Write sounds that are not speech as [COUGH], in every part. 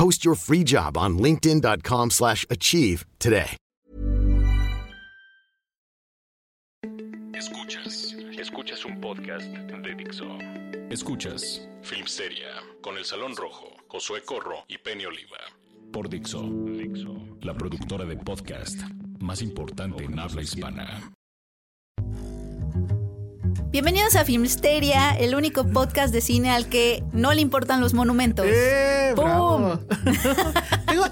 Post your free job on linkedin.com/achieve slash achieve today. Escuchas, escuchas un podcast de Dixo. Escuchas Filmsteria con El Salón Rojo, Josué Corro y Penny Oliva. Por Dixo, Dixo, la productora de podcast más importante en habla hispana. Bienvenidos a Filmsteria, el único podcast de cine al que no le importan los monumentos. ¡Eh! ¡Pum! [LAUGHS] o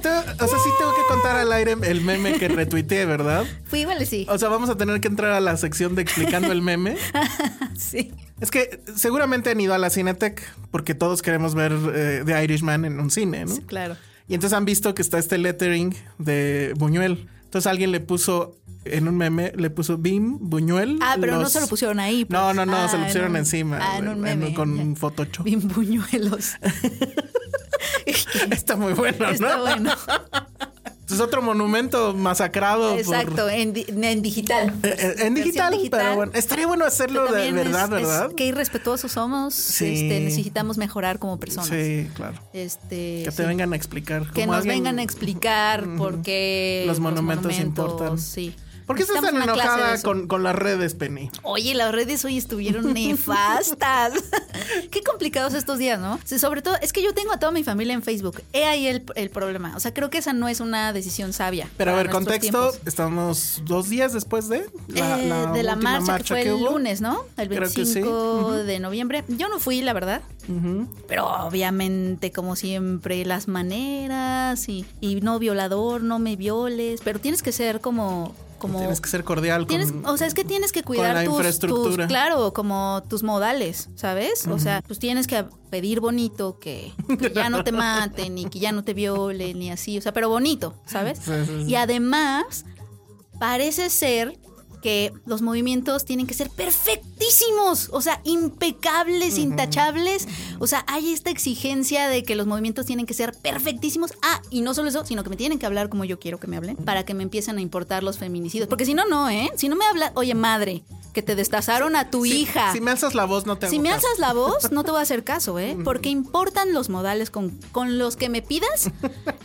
sea, sí tengo que contar al aire el meme que retuiteé, ¿verdad? Fui igual sí. O sea, vamos a tener que entrar a la sección de explicando el meme. [LAUGHS] sí. Es que seguramente han ido a la Cinetec porque todos queremos ver eh, The Irishman en un cine, ¿no? Sí, claro. Y entonces han visto que está este lettering de Buñuel. Entonces alguien le puso en un meme, le puso Bim, Buñuel. Ah, pero no los- se lo pusieron ahí. pues. No, no, no, Ah, se lo en pusieron un- encima. Ah, en un en- meme. con ya. un Photoshop. Bien buñuelos. [LAUGHS] Está muy bueno, ¿no? Está bueno. Es otro monumento masacrado. por- Exacto, en, di- en digital. Eh, eh, en digital, Versión pero bueno, estaría bueno hacerlo de verdad, es- ¿verdad? es- qué irrespetuosos somos. Sí. Este, necesitamos mejorar como personas. Sí, claro. Este, Que te sí. vengan a explicar. Que nos alguien- vengan a explicar por qué Los monumentos importan. Sí. ¿Por qué estás tan enojada con, con las redes, Penny? Oye, las redes hoy estuvieron [LAUGHS] nefastas. [LAUGHS] Qué complicados estos días, ¿no? Sí, sobre todo, es que yo tengo a toda mi familia en Facebook. He ahí el, el problema. O sea, creo que esa no es una decisión sabia. Pero a ver, contexto, tiempos. estamos dos días después de Eh, de la marcha, que fue el lunes, ¿no? El Creo que sí. 25 de noviembre. Yo no fui, la verdad. Pero obviamente, como siempre, las maneras y, y no violador, no me violes. Pero tienes que ser como. Como Tienes que ser cordial Tienes, con... o sea, es que tienes que cuidar la tus, infraestructura. tus- claro, como tus modales, ¿sabes? O sea, pues tienes que pedir bonito que, que [LAUGHS] ya no te maten y que ya no te violen y así, o sea, pero bonito, ¿sabes? Sí, sí, sí. Y además parece ser que los movimientos tienen que ser perfectísimos, o sea, impecables, intachables. O sea, hay esta exigencia de que los movimientos tienen que ser perfectísimos. Ah, y no solo eso, sino que me tienen que hablar como yo quiero que me hablen para que me empiecen a importar los feminicidios. Porque si no, no, ¿eh? Si no me habla, oye, madre, que te destazaron a tu Si- hija. Si me alzas la voz, no te hago Si me caso. alzas la voz, no te voy a hacer caso, ¿eh? Porque importan los modales con, con los que me pidas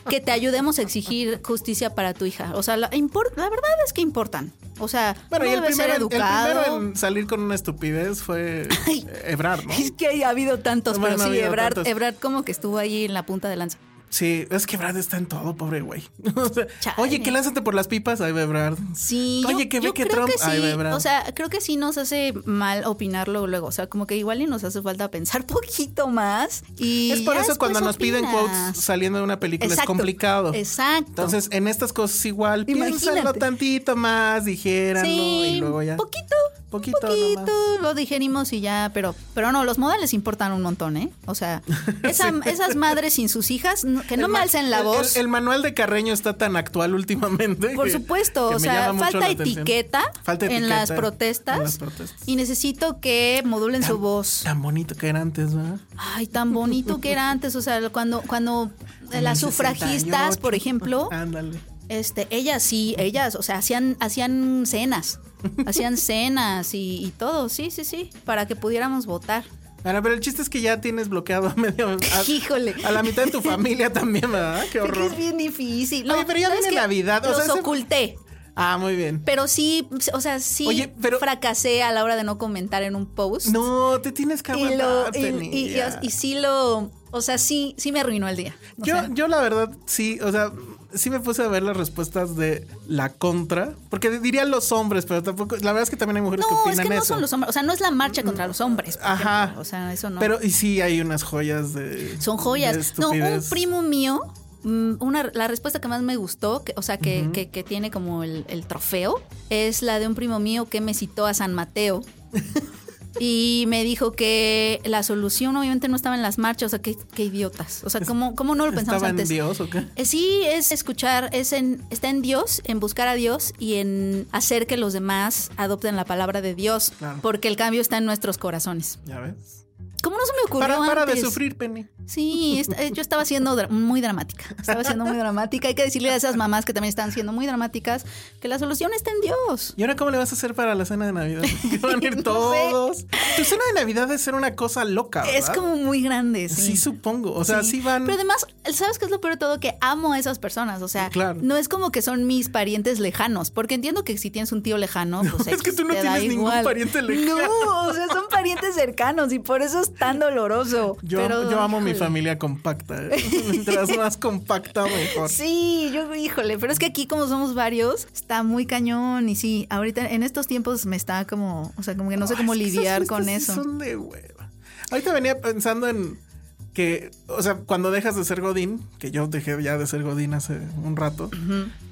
que te ayudemos a exigir justicia para tu hija. O sea, la, la verdad es que importan. O sea, Bueno, y el primero, el primero en salir con una estupidez fue Ay. Ebrard, ¿no? Es que ha habido tantos, Bueno, pero sí, Ebrard. Ebrard como que estuvo ahí en la punta de lanza. Sí, es que Ebrard está en todo, pobre güey. [LAUGHS] Oye, que lánzate por las pipas, ahí va Ebrard. Sí, Oye, yo, que ve que Trump- que sí, Ahí va Ebrard. o sea, creo que sí nos hace mal opinarlo luego, o sea, como que igual y nos hace falta pensar [LAUGHS] poquito más y Es por eso cuando nos piden quotes saliendo de una película Exacto, es complicado. Exacto. Entonces, en estas cosas igual, Imagínate. piénsalo tantito más, dijéranlo sí, y luego ya. poquito, Poquito poquito, nomás. lo digerimos y ya, pero, pero no, los modales importan un montón, ¿eh? O sea, [LAUGHS] esa- esas madres sin sus hijas, no- que no me alcen la voz. El, el manual de Carreño está tan actual últimamente. Por que- supuesto, que o sea, falta etiqueta, Falta en, las protestas, en las protestas. y necesito que modulen su voz. Tan bonito que era antes, ¿verdad? Ay, tan bonito que era antes, o sea, cuando cuando En las sufragistas, 68. por ejemplo, Ándale. este, ellas sí, ellas, o sea, hacían hacían cenas, hacían [LAUGHS] cenas y, y todo, sí, sí, sí, para que pudiéramos votar. Ahora, pero el chiste es que ya tienes bloqueado a medio. A, [LAUGHS] Híjole. A la mitad de tu familia también, ¿verdad? Qué horror. es bien difícil. Oye, pero ya ¿sabes viene? Navidad, o Los sea, ese- oculté. Ah, muy bien. Pero sí, o sea, sí Oye, pero- fracasé a la hora de no comentar en un post. No, te tienes que aguantar, lo, y, Penny, y- y- sí lo O sea, sí, sí me arruinó el día. O Yo, sea, yo la verdad, sí, o sea, sí me puse a ver las respuestas de la contra, porque dirían los hombres, pero tampoco, la verdad es que también hay mujeres que no, es opinan que no eso. son los hombres. O sea, no es la marcha contra los hombres. Ajá. ejemplo. O sea, eso no. Pero y sí hay unas joyas de Son de joyas. No, un primo mío, mm, una, la respuesta que más me gustó, que, o sea, que, que- que tiene como el, el trofeo, es la de un primo mío que me citó a San Mateo. [LAUGHS] Y me dijo que la solución obviamente no estaba en las marchas, o sea, qué, qué idiotas. O sea, ¿cómo, cómo no lo pensamos ¿Estaba en antes? Dios o qué? Eh, Sí, es escuchar, es en, está en Dios, en buscar a Dios y en hacer que los demás adopten la palabra de Dios, Claro. porque el cambio está en nuestros corazones. Ya ves. ¿Cómo no se me ocurrió Para, para de sufrir, Penny. Sí, eh, yo estaba siendo dra- muy dramática. Estaba siendo muy dramática. Hay que decirle a esas mamás que también están siendo muy dramáticas que la solución está en Dios. ¿Y ahora cómo le vas a hacer para la cena de Navidad? [LAUGHS] Que van a ir No sé. todos. Tu cena de Navidad debe ser una cosa loca, Es como muy grande, sí. Sí, supongo. O sea, sí, van. Pero además, ¿sabes qué es lo peor de todo? Que amo a esas personas. O sea, Claro. no es como que son mis parientes lejanos. Porque entiendo que si tienes un tío lejano, pues es que tú no tienes ningún igual. pariente lejano. No, o sea, son parientes cercanos y por eso es tan doloroso. Yo, Pero, yo amo mi familia compacta. ¿eh? [LAUGHS] Mientras más compacta, mejor. Sí, yo, híjole, pero es que aquí como somos varios, está muy cañón y sí, ahorita en estos tiempos me está como, o sea, como que no sé cómo lidiar con eso. Son de hueva. Ahorita venía pensando en que, o sea, cuando dejas de ser Godín, que yo dejé ya de ser Godín hace un rato,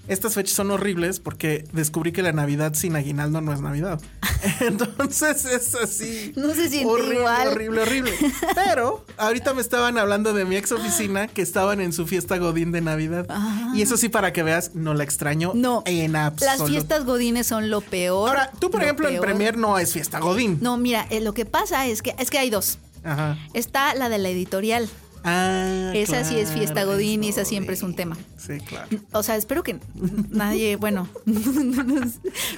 estas fechas son horribles porque descubrí que la Navidad sin aguinaldo no es Navidad. [LAUGHS] Entonces es así. No se siente horrible, igual. horrible, horrible. Pero ahorita me estaban hablando de mi ex oficina que estaban en su fiesta Godín de Navidad. Y eso sí, para que veas, no la extraño No, en absoluto. las fiestas godines son lo peor. Ahora, tú, por lo ejemplo, en peor. Premier no es fiesta Godín. No, mira, eh, lo que pasa es que es que hay dos. Ajá. Está la de la editorial. Ah, Esa sí es fiesta godín y es esa siempre es un tema. Sí, claro. O sea, espero que nadie, bueno. [LAUGHS]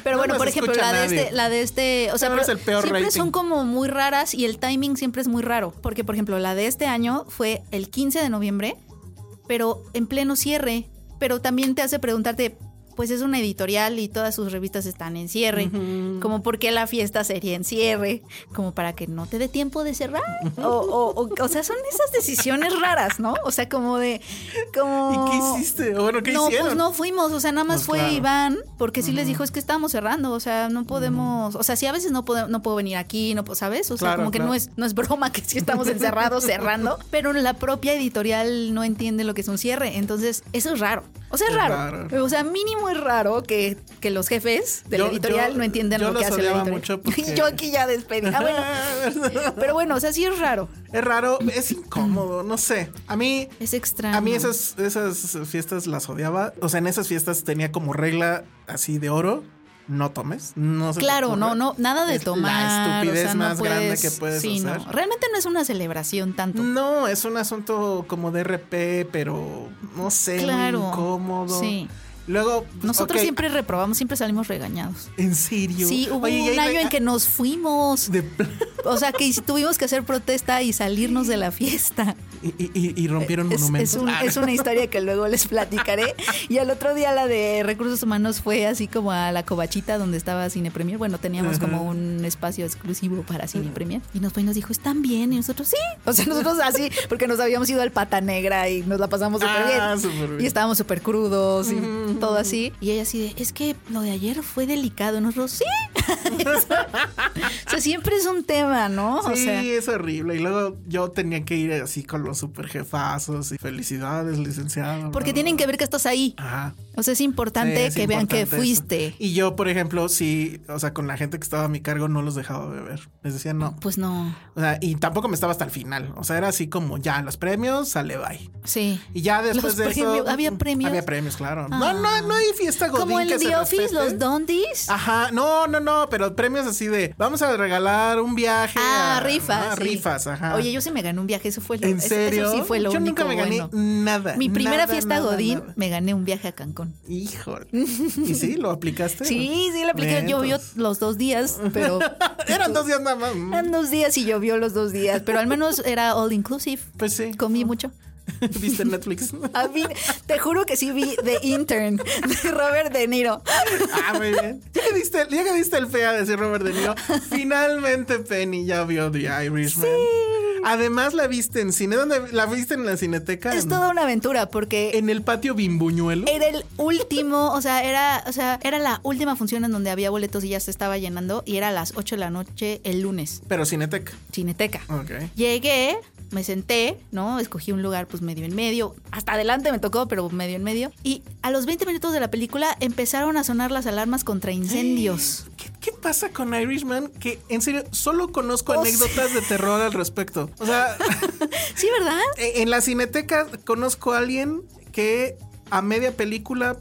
Pero No bueno, por ejemplo, la de este, la de este, o sea, pero el peor siempre rating. son como muy raras y el timing siempre es muy raro. Porque, por ejemplo, la de este año fue el 15 de noviembre, pero en pleno cierre. Pero también te hace preguntarte, pues es una editorial y todas sus revistas están en cierre. Como por qué la fiesta sería en cierre, como para que no te dé tiempo de cerrar. o, o, o, o sea, son esas decisiones raras, ¿no? O sea, como de. Como... ¿Y qué hiciste? Bueno, ¿qué no, hicieron? pues no fuimos, o sea, nada más Pues fue claro. Iván, porque sí les dijo, es que estábamos cerrando, o sea, no podemos, o sea, sí a veces no puedo, no puedo venir aquí, no puedo, ¿sabes? O sea, Claro, como que no es, no es broma que sí estamos encerrados cerrando, [LAUGHS] pero la propia editorial no entiende lo que es un cierre, entonces eso es raro. O sea, es Es raro. raro. O sea, mínimo es raro que, que los jefes de la editorial yo- no entiendan lo que hace la editorial. mucho [LAUGHS] porque- yo aquí ya despedí. Ah, bueno. [LAUGHS] Pero bueno, o sea, sí es raro. Es raro, es incómodo, no sé. A mí, Es extraño. a mí esas, esas fiestas las odiaba. O sea, en esas fiestas tenía como regla así de oro. No tomes. No se Claro, no, no, nada de Es tomar. La estupidez o sea, no más grande que puedes sí, hacer. no. Realmente no es una celebración tanto. No, es un asunto como de RP, pero no sé, Claro. muy incómodo. Sí. Luego, Nosotros siempre reprobamos, siempre salimos regañados. ¿En serio? Sí, hubo Oye, un año en que nos fuimos. de O sea, que tuvimos que hacer protesta y salirnos de la fiesta. Y, y- y- rompieron Es, monumentos. es un- Ah, es una historia que luego les platicaré. Y al otro día la de recursos humanos fue así como a la covachita donde estaba Cine Premier. Bueno, teníamos como un espacio exclusivo para Cine Premier. Y nos fue y nos dijo, ¿están bien? Y nosotros, sí. O sea, nosotros así, porque nos habíamos ido al Pata Negra y nos la pasamos súper Ah, bien. Y estábamos súper crudos y todo así. Y ella así de, es que lo de ayer fue delicado. Y nosotros, sí. [LAUGHS] o sea, siempre es un tema, ¿no? O Sí, sea, es horrible. Y luego yo tenía que ir así con los super jefazos y felicidades, licenciado. porque bla, tienen bla, que ver que estás ahí. Ajá. O sea, es importante Sí, es que vean que fuiste. eso. Y yo, por ejemplo, sí, o sea, con la gente que estaba a mi cargo no los dejaba beber. Les decía no. Pues no, O sea, y tampoco me estaba hasta el final. O sea, era así como ya los premios, sale bye. sí. Y ya después Los de eso. ¿había premios? Había premios, claro. No, Ah. no, no hay fiesta godín Como en que The se Office, respete. los Dondies. Ajá, no, no, no, pero premios así de vamos a regalar un viaje. Ah, a- rifas. sí. rifas, ajá. Oye, yo sí me gané un viaje, eso fue lo ¿En eso- serio? Eso sí fue lo Yo único nunca me gané bueno. nada. Mi primera nada, fiesta nada, Godín, nada. me gané un viaje a Cancún. Híjole. [LAUGHS] ¿Y sí? ¿Lo aplicaste? Sí, sí, la apliqué. Llovió los dos días, pero [LAUGHS] Eran dos días nada más. eran dos días y llovió los dos días. Pero al menos era all inclusive. Pues sí. Comí mucho. [LAUGHS] ¿Viste Netflix? A mí, te juro que sí vi The Intern de Robert De Niro. Ah, muy bien. Ya que diste, ya que diste el fea de decir Robert De Niro, finalmente Penny ya vio The Irishman. Además la viste en cine. ¿Dónde la viste en la cineteca? Es toda una aventura porque En el patio Bimbuñuelo. era el último, o sea, era, o sea, era la última función en donde había boletos y ya se estaba llenando y era a las 8 de la noche el lunes, Pero cineteca. Cineteca. Ok. Llegué, me senté, ¿no? Escogí un lugar pues medio en medio. Hasta adelante me tocó, pero medio en medio. Y a los 20 minutos de la película empezaron a sonar las alarmas contra incendios. ¿Qué, qué pasa con Irishman? Que en serio, solo conozco Oh, anécdotas de terror al respecto. O sea, [LAUGHS] Sí, ¿verdad? [LAUGHS] en la cineteca conozco a alguien que a media película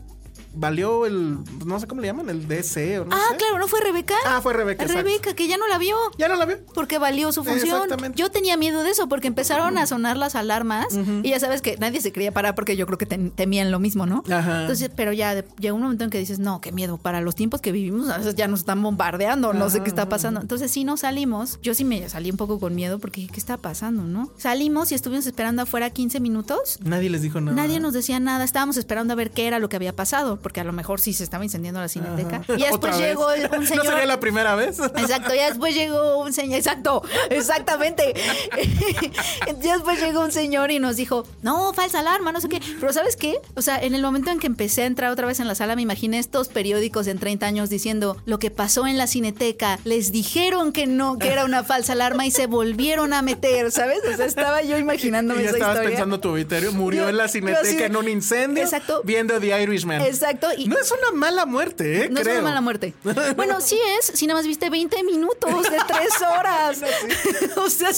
valió el. No sé cómo le llaman, el DC o no ah, sé. claro, ¿no fue Rebeca? Ah, fue Rebeca, exacto. Rebeca, que ya no la vio. ¿Ya no la vio? Porque valió su función. Exactamente. Yo tenía miedo de eso porque empezaron a sonar las alarmas y ya sabes que nadie se quería parar porque yo creo que tem- temían lo mismo, ¿no? Ajá. Entonces, pero ya llegó un momento en que dices, no, qué miedo, para los tiempos que vivimos a veces ya nos están bombardeando, no sé qué está pasando. Entonces, si no salimos, yo sí me salí un poco con miedo porque ¿qué está pasando, no? Salimos y estuvimos esperando afuera 15 minutos. Nadie les dijo nada. Nadie nos decía nada, estábamos esperando a ver qué era lo que había pasado, porque a lo mejor sí se estaba incendiando la cineteca. Y ya ¿Otra después llegó el- un [LAUGHS] señor. ¿No sería la primera vez? [LAUGHS] Exacto, ya después llegó un señor, exacto, exactamente. [LAUGHS] ya después llegó un señor y nos dijo, no, falsa alarma, no sé qué. Pero ¿sabes qué? O sea, en el momento en que empecé a entrar otra vez en la sala, me imaginé estos periódicos en 30 años diciendo lo que pasó en la cineteca. Les dijeron que no, que era una falsa alarma y se volvieron a meter, ¿sabes? O sea, estaba yo imaginándome y ya esa estabas historia. pensando tu obituario. Murió Yo- en la así cineteca en un incendio. Exacto. Viendo The Irishman. Exacto, y- no es una mala muerte, ¿eh? No Creo. es una mala muerte. [LAUGHS] Bueno, sí es, si nada más viste 20 minutos de 3 [LAUGHS] horas. [LAUGHS] o sea,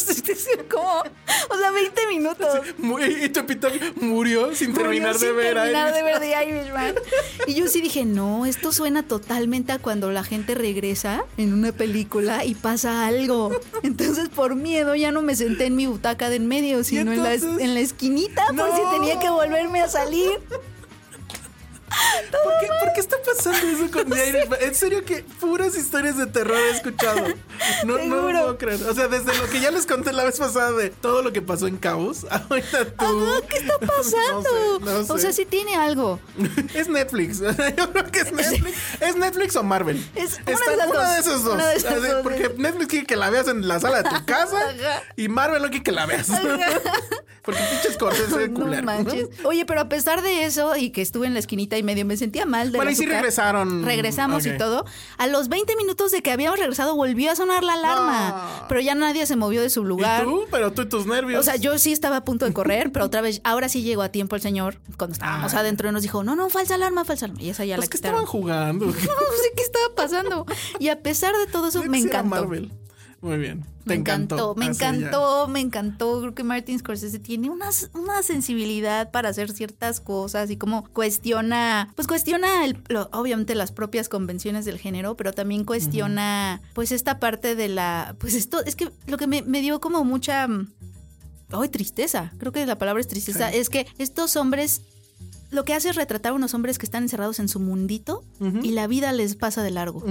como, o sea, 20 minutos. Y tu murió sin Murió terminar de sin ver. terminar de Irishman. ver The Irishman. Y yo sí dije, no, esto suena totalmente a cuando la gente regresa en una película y pasa algo. Entonces, por miedo, ya no me senté en mi butaca de en medio, sino en, la, en la esquinita, por No. si tenía que volverme a salir. ¿Por qué, por qué está pasando eso con [LAUGHS] The Irishman? En serio que puras historias de terror he escuchado. No, no lo puedo creer. O sea, desde lo que ya les conté la vez pasada de todo lo que pasó en Caos, [LAUGHS] ahorita tú. Ajá, ¿Qué está [LAUGHS] pasando? No no sé. O sea, sí tiene algo. Es Netflix. Yo creo que es Netflix. ¿Es Netflix o Marvel? Es una Está de las esos dos. Una de esas dos. Porque Netflix quiere que la veas en la sala de tu casa Ajá. y Marvel no quiere que la veas. Porque pinches cortes de [LAUGHS] No culero. manches. Oye, pero a pesar de eso y que estuve en la esquinita y medio me sentía mal de Bueno, y sí regresaron. Regresamos y todo. A los 20 minutos de que habíamos regresado volvió a sonar la alarma. No. Pero ya nadie se movió de su ¿Y lugar. tú? Pero tú y tus nervios. O sea, yo sí estaba a punto de correr, pero otra vez, ahora sí llegó a tiempo el señor, cuando estábamos Ah. adentro, y nos dijo, no, no, falsa alarma, falsa alarma. Y esa ya Pues la que estaban jugando. [LAUGHS] No sé qué estaba pasando. Y a pesar de todo eso, me encantó. Marvel. Muy bien. Te Me encantó, me encantó, me encantó. Creo que Martin Scorsese tiene una, una sensibilidad para hacer ciertas cosas y como cuestiona, pues cuestiona el- lo- obviamente las propias convenciones del género, pero también cuestiona pues esta parte de la, pues esto, es que lo que me, me dio como mucha, mm, ay, tristeza, creo que la palabra es tristeza, es que estos hombres lo que hace es retratar a unos hombres que están encerrados en su mundito y la vida les pasa de largo.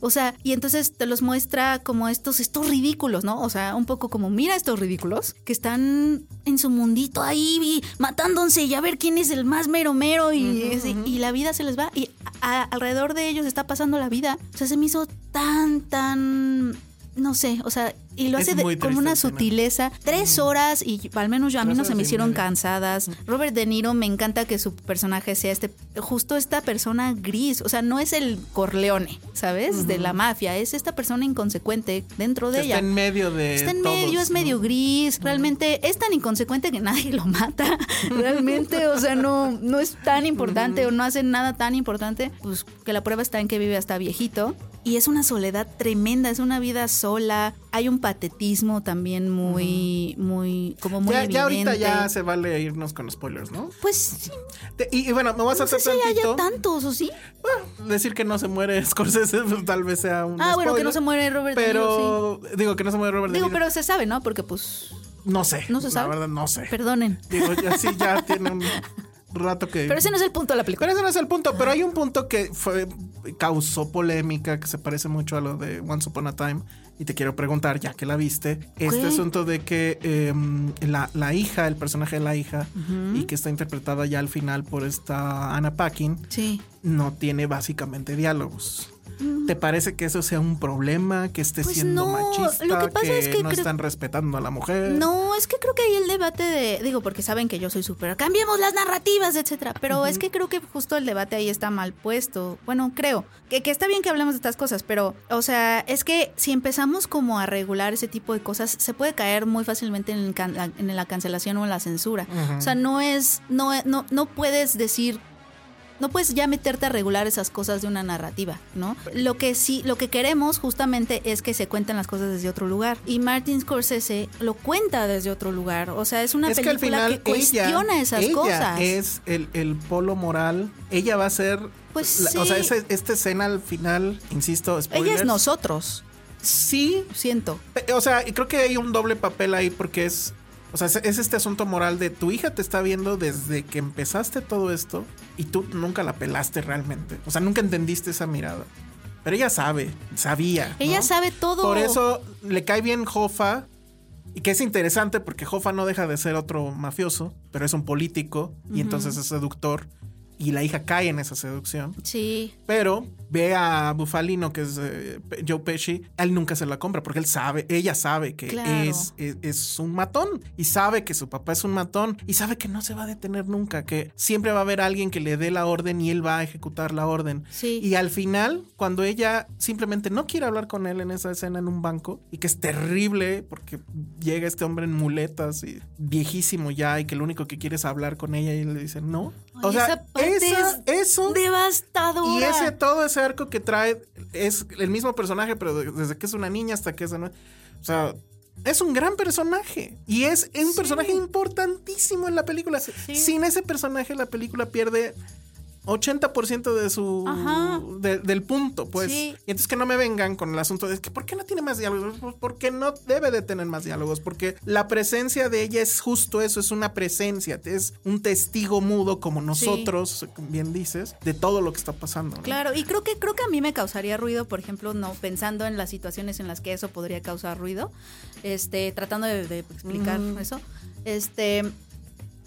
O sea, y entonces te los muestra como estos, estos ridículos, ¿no? O sea, un poco como, mira estos ridículos que están en su mundito ahí y matándose y a ver quién es el más mero mero y, la vida se les va y a- alrededor de ellos está pasando la vida. O sea, se me hizo tan, tan... No sé, o sea, y lo Es hace de- con una sutileza. Tres horas y al menos yo a mí no se me hicieron cansadas. Robert De Niro me encanta que su personaje sea este, justo esta persona gris. O sea, no es el Corleone, ¿sabes? De la mafia. Es esta persona inconsecuente dentro de Que ella. Está en medio de. Está en medio, es medio gris. Realmente es tan inconsecuente que nadie lo mata. [LAUGHS] Realmente, o sea, no, no es tan importante o no hace nada tan importante. Pues que la prueba está en que vive hasta viejito. Y es una soledad tremenda, es una vida sola. Hay un patetismo también muy, muy, como muy Ya, ya ahorita evidente. ya se vale irnos con spoilers, ¿no? Pues sí, Te- y, y bueno, me vas a no sé hacer si haya tantos o sí. Bueno, decir que no se muere [LAUGHS] Scorsese, pues, tal vez sea un. Ah, bueno, que spoiler, no se muere Robert De Niro, Pero. Digo que no se muere Robert Digo, Niro. pero se sabe, ¿no? Porque pues, No sé. no se sabe. La verdad, no sé. Perdonen. Digo, ya sí, ya [LAUGHS] tiene un rato que. Pero ese no es el punto de la película. Pero ese no es el punto, pero hay un punto que fue causó polémica, que se parece mucho a lo de Once Upon a Time. Y te quiero preguntar, ya que la viste, este ¿Qué? asunto de que eh, la, la hija, el personaje de la hija, y que está interpretada ya al final por esta Anna Paquin, Sí. no tiene básicamente diálogos. ¿Te parece que eso sea un problema? Que esté Pues siendo no, machista, lo que pasa es que no creo- están respetando a la mujer. No, es que creo que ahí el debate de, digo, porque saben que yo soy súper, cambiemos las narrativas, etcétera, pero es que creo que justo el debate ahí está mal puesto. Bueno, creo que, que está bien que hablemos de estas cosas, pero, o sea, es que si empezamos como a regular ese tipo de cosas, se puede caer muy fácilmente en, el can- la, en la cancelación o en la censura. O sea, no es, no, no, no puedes decir no puedes ya meterte a regular esas cosas de una narrativa, ¿no? Lo que sí, lo que queremos justamente es que se cuenten las cosas desde otro lugar. Y Martin Scorsese lo cuenta desde otro lugar. O sea, es una es que al película final que cuestiona ella, esas ella cosas. es el, el polo moral. Ella va a ser. Pues la- O sea, sí. ese- esta escena al final, insisto, spoilers. Ella es nosotros, Sí, siento. O sea, y creo que hay un doble papel ahí porque es. O sea, es este asunto moral de tu hija te está viendo desde que empezaste todo esto y tú nunca la pelaste realmente. O sea, nunca entendiste esa mirada. Pero ella sabe, sabía. Ella ¿no? sabe todo. Por eso le cae bien Jofa. Y que es interesante porque Jofa no deja de ser otro mafioso, pero es un político y entonces es seductor. Y la hija cae en esa seducción. Sí. Pero ve a Bufalino, que es eh, Joe Pesci, él nunca se la compra porque él sabe, ella sabe que Claro. es, es, es un matón y sabe que su papá es un matón y sabe que no se va a detener nunca, que siempre va a haber alguien que le dé la orden y él va a ejecutar la orden. Sí. Y al final, cuando ella simplemente no quiere hablar con él en esa escena en un banco y que es terrible porque llega este hombre en muletas y viejísimo ya y que lo único que quiere es hablar con ella y él le dice no. o Ay, sea, esa parte esa- es eso Devastadora. y ese todo ese arco que trae es el mismo personaje, pero de- desde que es una niña hasta que es una. O sea, es un gran personaje. Y es un personaje importantísimo en la película. sí. Sin ese personaje, la película pierde. 80% de su de- del punto, pues. Sí. Y entonces que no me vengan con el asunto de que ¿por qué no tiene más diálogos? Pues porque no debe de tener más diálogos, porque la presencia de ella es justo eso, es una presencia, es un testigo mudo como nosotros, bien dices, de todo lo que está pasando. ¿no? Claro, y creo que creo que a mí me causaría ruido, por ejemplo, no pensando en las situaciones en las que eso podría causar ruido, este, tratando de, de explicar eso, este,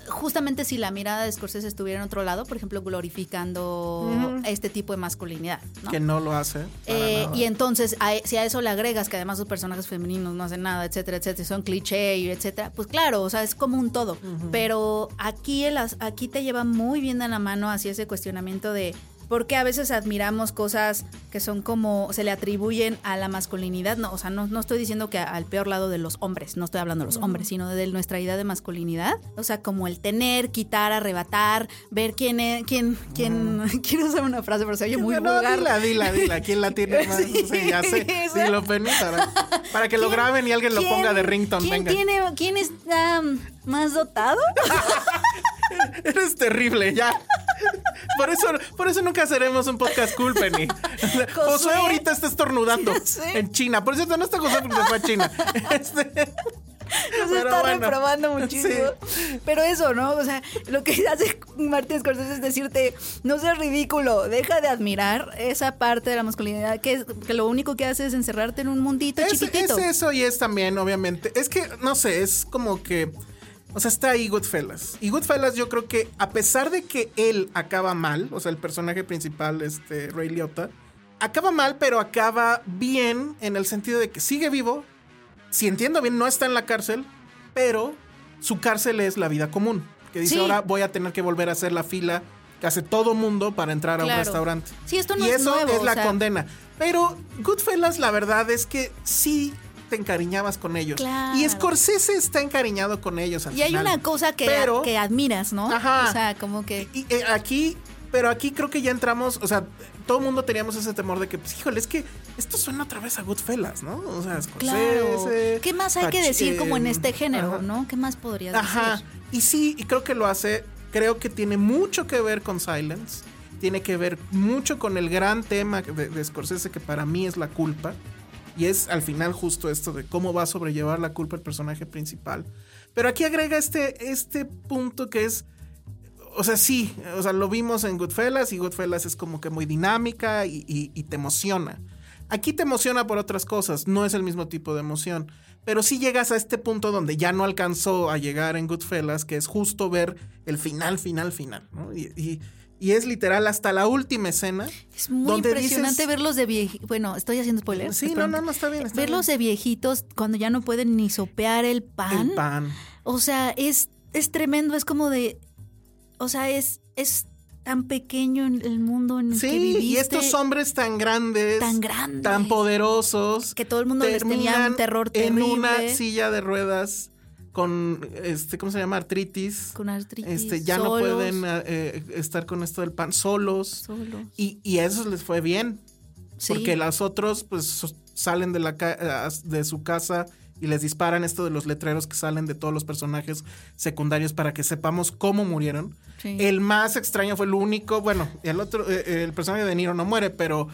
justamente si la mirada de Scorsese estuviera en otro lado, por ejemplo, glorificando este tipo de masculinidad, ¿no? Que no lo hace. Eh, y entonces, a- si a eso le agregas que además los personajes femeninos no hacen nada, etcétera, etcétera, son cliché y etcétera, pues claro, o sea, es como un todo. Pero aquí, el as- aquí te lleva muy bien de la mano hacia ese cuestionamiento de por qué a veces admiramos cosas que son como, se le atribuyen a la masculinidad. No, o sea, no, no estoy diciendo que al peor lado de los hombres, no estoy hablando de los hombres, sino de nuestra idea de masculinidad. O sea, como el tener, quitar, arrebatar, ver quién es, quién, quién, [LAUGHS] quiero usar una frase, pero se oye muy no, vulgar. dila, dila, dila. ¿Quién la tiene [LAUGHS] más? Sí, Sí, ya sé. Dilo, Penny, para, para que lo ¿Quién- graben y alguien lo ponga de ringtone. ¿Quién Venga. tiene, quién está más dotado? [LAUGHS] [LAUGHS] Eres terrible, ya. Por eso, por eso nunca seremos un podcast cool, Penny. Josué ahorita está estornudando [LAUGHS] en China. Por cierto, no está José porque se fue a China. [LAUGHS] Este, Nos Pero está bueno. reprobando muchísimo. Pero eso, ¿no? O sea, lo que hace Martín Scorsese es decirte, no seas ridículo, deja de admirar esa parte de la masculinidad que, es, que lo único que hace es encerrarte en un mundito es, chiquitito. es eso y es también, obviamente. Es que, no sé, es como que. O sea, está ahí Goodfellas. Y Goodfellas, yo creo que, a pesar de que él acaba mal, o sea, el personaje principal, este Ray Liotta, acaba mal, pero acaba bien en el sentido de que sigue vivo. Si entiendo bien, no está en la cárcel, pero su cárcel es la vida común. Que dice, Sí. ahora voy a tener que volver a hacer la fila que hace todo mundo para entrar a un restaurante. Sí, esto no y es eso nuevo, es la o sea- condena. Pero Goodfellas, la verdad es que sí te encariñabas con ellos. Claro. Y Scorsese está encariñado con ellos. al Y hay una cosa que, Pero- que admiras, ¿no? Ajá. O sea, como que... Y eh, aquí, pero aquí creo que ya entramos, o sea, todo el mundo teníamos ese temor de que, pues, híjole, es que esto suena otra vez a Goodfellas, ¿no? O sea, Claro. Scorsese. ¿Qué más hay que decir como en eh, este género, ajá. no? ¿Qué más podrías Ajá. decir? Y sí, y creo que lo hace. Creo que tiene mucho que ver con Silence. Tiene que ver mucho con el gran tema de, de Scorsese, que para mí es la culpa. Y es al final justo esto de cómo va a sobrellevar la culpa el personaje principal. Pero aquí agrega este, este punto que es. O sea, sí, o sea, lo vimos en Goodfellas y Goodfellas es como que muy dinámica y, te emociona. Aquí te emociona por otras cosas, no es el mismo tipo de emoción. Pero sí llegas a este punto donde ya no alcanzó a llegar en Goodfellas, que es justo ver el final, final, final. ¿no? Y- Y es literal hasta la última escena. Es muy donde impresionante dices- verlos de viejitos. Bueno, estoy haciendo spoilers. Sí, no, no, no, está bien. Está Verlos bien. de viejitos cuando ya no pueden ni sopear el pan. El pan. O sea, es, es tremendo. Es como de. O sea, es, es tan pequeño en el mundo en el que Sí, viviste. y estos hombres tan grandes, Tan grandes. tan poderosos, Que todo el mundo les tenía un terror en terrible. una silla de ruedas con, este, ¿cómo se llama? Artritis. Con artritis. Este, ya no pueden eh, estar con esto del pan solos. solos. Y, y a esos les fue bien. Sí. Porque los otros, pues, salen de, la de su casa y les disparan esto de los letreros que salen de todos los personajes secundarios para que sepamos cómo murieron. Sí. El más extraño fue el único, bueno, el otro, eh, el personaje de Niro no muere, pero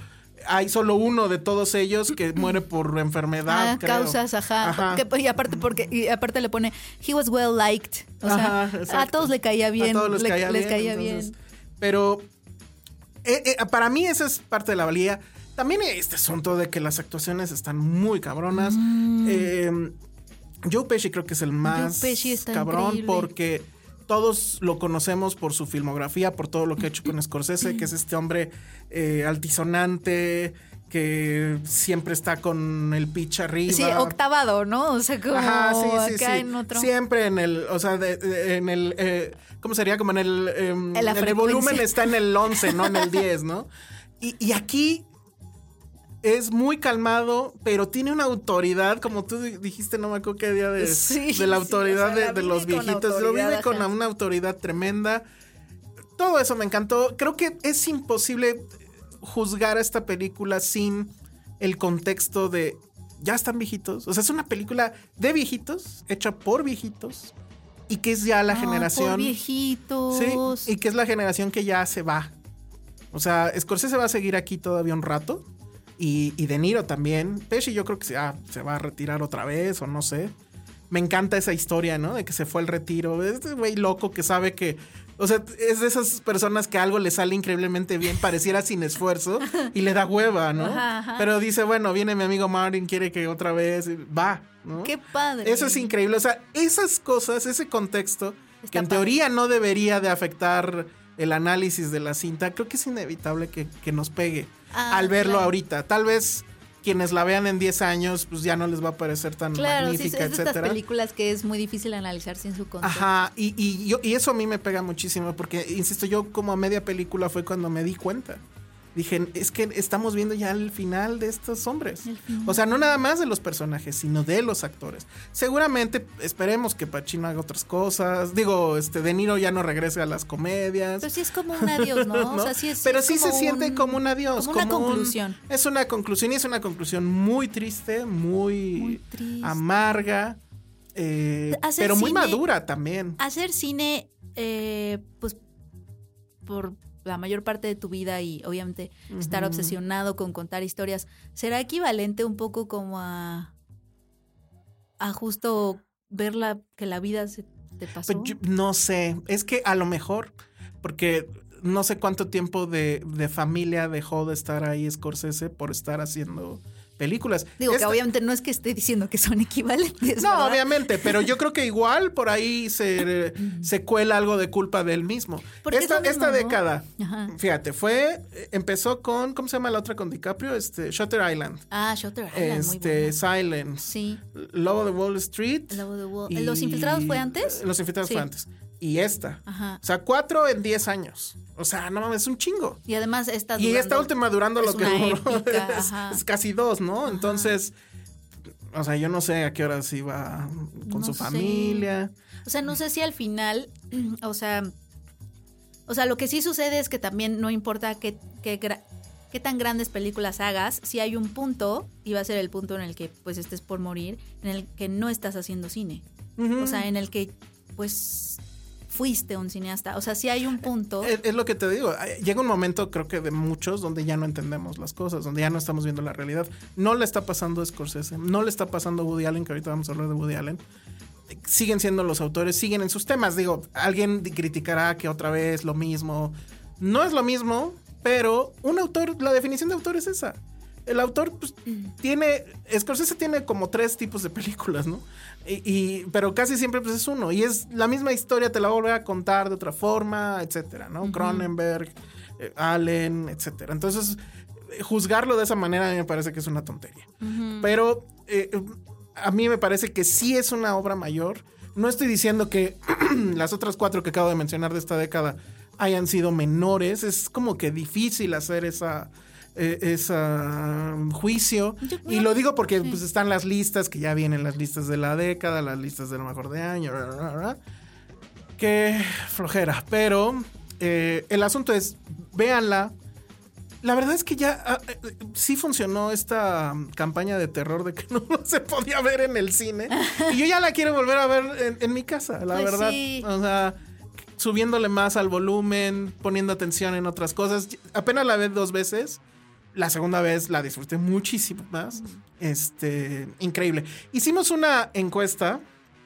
hay solo uno de todos ellos que [CLEARS THROAT] muere por enfermedad. Ah, creo. causas, ajá. Ajá. Que- y aparte porque y aparte le pone he was well liked, o sea, Ajá, a todos le caía bien, A todos les le- caía les bien. caía entonces, bien. Pero eh, eh, para mí esa es parte de la valía. También este asunto de que las actuaciones están muy cabronas. Eh, Joe Pesci creo que es el más Mm. Cabrón increíble. porque todos lo conocemos por su filmografía, por todo lo que ha hecho con Scorsese, que es este hombre eh, altisonante que siempre está con el pitch arriba. Sí, octavado, ¿no? O sea, como Ajá, sí, sí, acá sí. en otro. Siempre en el, o sea, de- de- en el, eh, ¿cómo sería? Como en el, em, En el volumen está en el 11, no en el 10, ¿no? Y, y aquí es muy calmado, pero tiene una autoridad, como tú di- dijiste, no me acuerdo qué día de, Sí, de la sí, autoridad o sea, la de, de los viejitos. Lo vive con una autoridad tremenda. Todo eso me encantó. Creo que es imposible juzgar a esta película sin el contexto de ya están viejitos. O sea, es una película de viejitos, hecha por viejitos, y que es ya la Ah, por generación. viejitos. Sí, y que es la generación que ya se va. O sea, Scorsese va a seguir aquí todavía un rato. Y, y De Niro también. Pesci yo creo que se, ah, se va a retirar otra vez o no sé. Me encanta esa historia, ¿no? De que se fue al retiro. Este güey loco que sabe que... O sea, es de esas personas que algo le sale increíblemente bien, pareciera sin esfuerzo, y le da hueva, ¿no? Ajá, ajá. Pero dice, bueno, viene mi amigo Martin, quiere que otra vez... Va, ¿no? Qué padre. Eso es increíble. O sea, esas cosas, ese contexto, Está que en padre. teoría no debería de afectar el análisis de la cinta, creo que es inevitable que, que nos pegue Ah, al verlo claro. ahorita. Tal vez quienes la vean en 10 años, pues ya no les va a parecer tan Claro, sí, es magnífica, de estas etcétera. películas que es muy difícil analizar sin su contexto. Ajá, y, y, yo- y eso a mí me pega muchísimo, porque, insisto, yo como a media película fue cuando me di cuenta. Dije, es que estamos viendo ya el final de estos hombres. O sea, no nada más de los personajes, sino de los actores. Seguramente esperemos que Pacino haga otras cosas. Digo, este De Niro ya no regrese a las comedias. Pero sí es como un adiós, ¿no? [LAUGHS] ¿no? O sea, sí es, Pero es sí se siente como un adiós. Como una un- conclusión. es una conclusión y es una conclusión muy triste, muy, Muy triste. amarga, eh, pero muy madura también. Hacer cine, eh, pues, por la mayor parte de tu vida y obviamente estar obsesionado con contar historias, ¿será equivalente un poco como a, a justo ver la, que la vida se te pasó? Pues yo- no sé, es que a lo mejor, porque no sé cuánto tiempo de, de familia dejó de estar ahí Scorsese por estar haciendo películas. Digo que obviamente no es que esté diciendo que son equivalentes. No, ¿verdad? obviamente, pero yo [LAUGHS] creo que igual por ahí se, se cuela algo de culpa de él mismo. Porque esta mismo, esta ¿no? década, Ajá. fíjate, fue, empezó con, ¿cómo se llama la otra con DiCaprio? Este, Shutter Island. Ah, Shutter Island, muy Este, buena. Silence. Sí. Lobo de Wall Street. Lobo de Wall- y- ¿Los Infiltrados fue antes? Los infiltrados Sí. fue antes. Y esta. Ajá. O sea, cuatro en diez años. O sea, no mames, es un chingo. Y además esta Y esta última durando es lo que duró. [LAUGHS] es, casi dos, ¿no? Entonces, o sea, yo no sé a qué horas iba con No su sé. familia. O sea, no sé si al final, [CLEARS THROAT] o sea, o sea, lo que sí sucede es que también no importa qué, qué tan grandes películas hagas, si hay un punto, y va a ser el punto en el que pues estés por morir, en el que no estás haciendo cine. O sea, en el que pues fuiste un cineasta. O sea, si hay un punto. Es, es lo que te digo. Llega un momento, creo que de muchos, donde ya no entendemos las cosas, donde ya no estamos viendo la realidad. No le está pasando a Scorsese, no le está pasando a Woody Allen, que ahorita vamos a hablar de Woody Allen. Siguen siendo los autores, siguen en sus temas. Digo, alguien criticará que otra vez lo mismo. No es lo mismo, pero un autor, la definición de autor es esa. El autor pues, tiene, Scorsese tiene como tres tipos de películas, ¿no? Y, y- pero casi siempre pues es uno. Y es la misma historia, te la voy a contar de otra forma, etcétera, ¿no? Cronenberg, eh, Allen, etcétera. Entonces, eh, juzgarlo de esa manera a mí me parece que es una tontería. Pero eh, a mí me parece que sí es una obra mayor. No estoy diciendo que [CLEARS THROAT] las otras cuatro que acabo de mencionar de esta década hayan sido menores. Es como que difícil hacer esa, eh, esa um, juicio. Y lo digo porque pues, están las listas, que ya vienen las listas de la década, las listas de lo mejor de año. bla, bla, bla. Qué flojera. Pero eh, el asunto es, véanla. La verdad es que ya ah, eh, eh, sí funcionó esta um, campaña de terror de que [LAUGHS] no se podía ver en el cine. [LAUGHS] Y yo ya la quiero volver a ver en, en mi casa, la Pues verdad. sí. O sea, subiéndole más al volumen, poniendo atención en otras cosas. Apenas la vi dos veces. La segunda vez la disfruté muchísimo más. Este, increíble. Hicimos una encuesta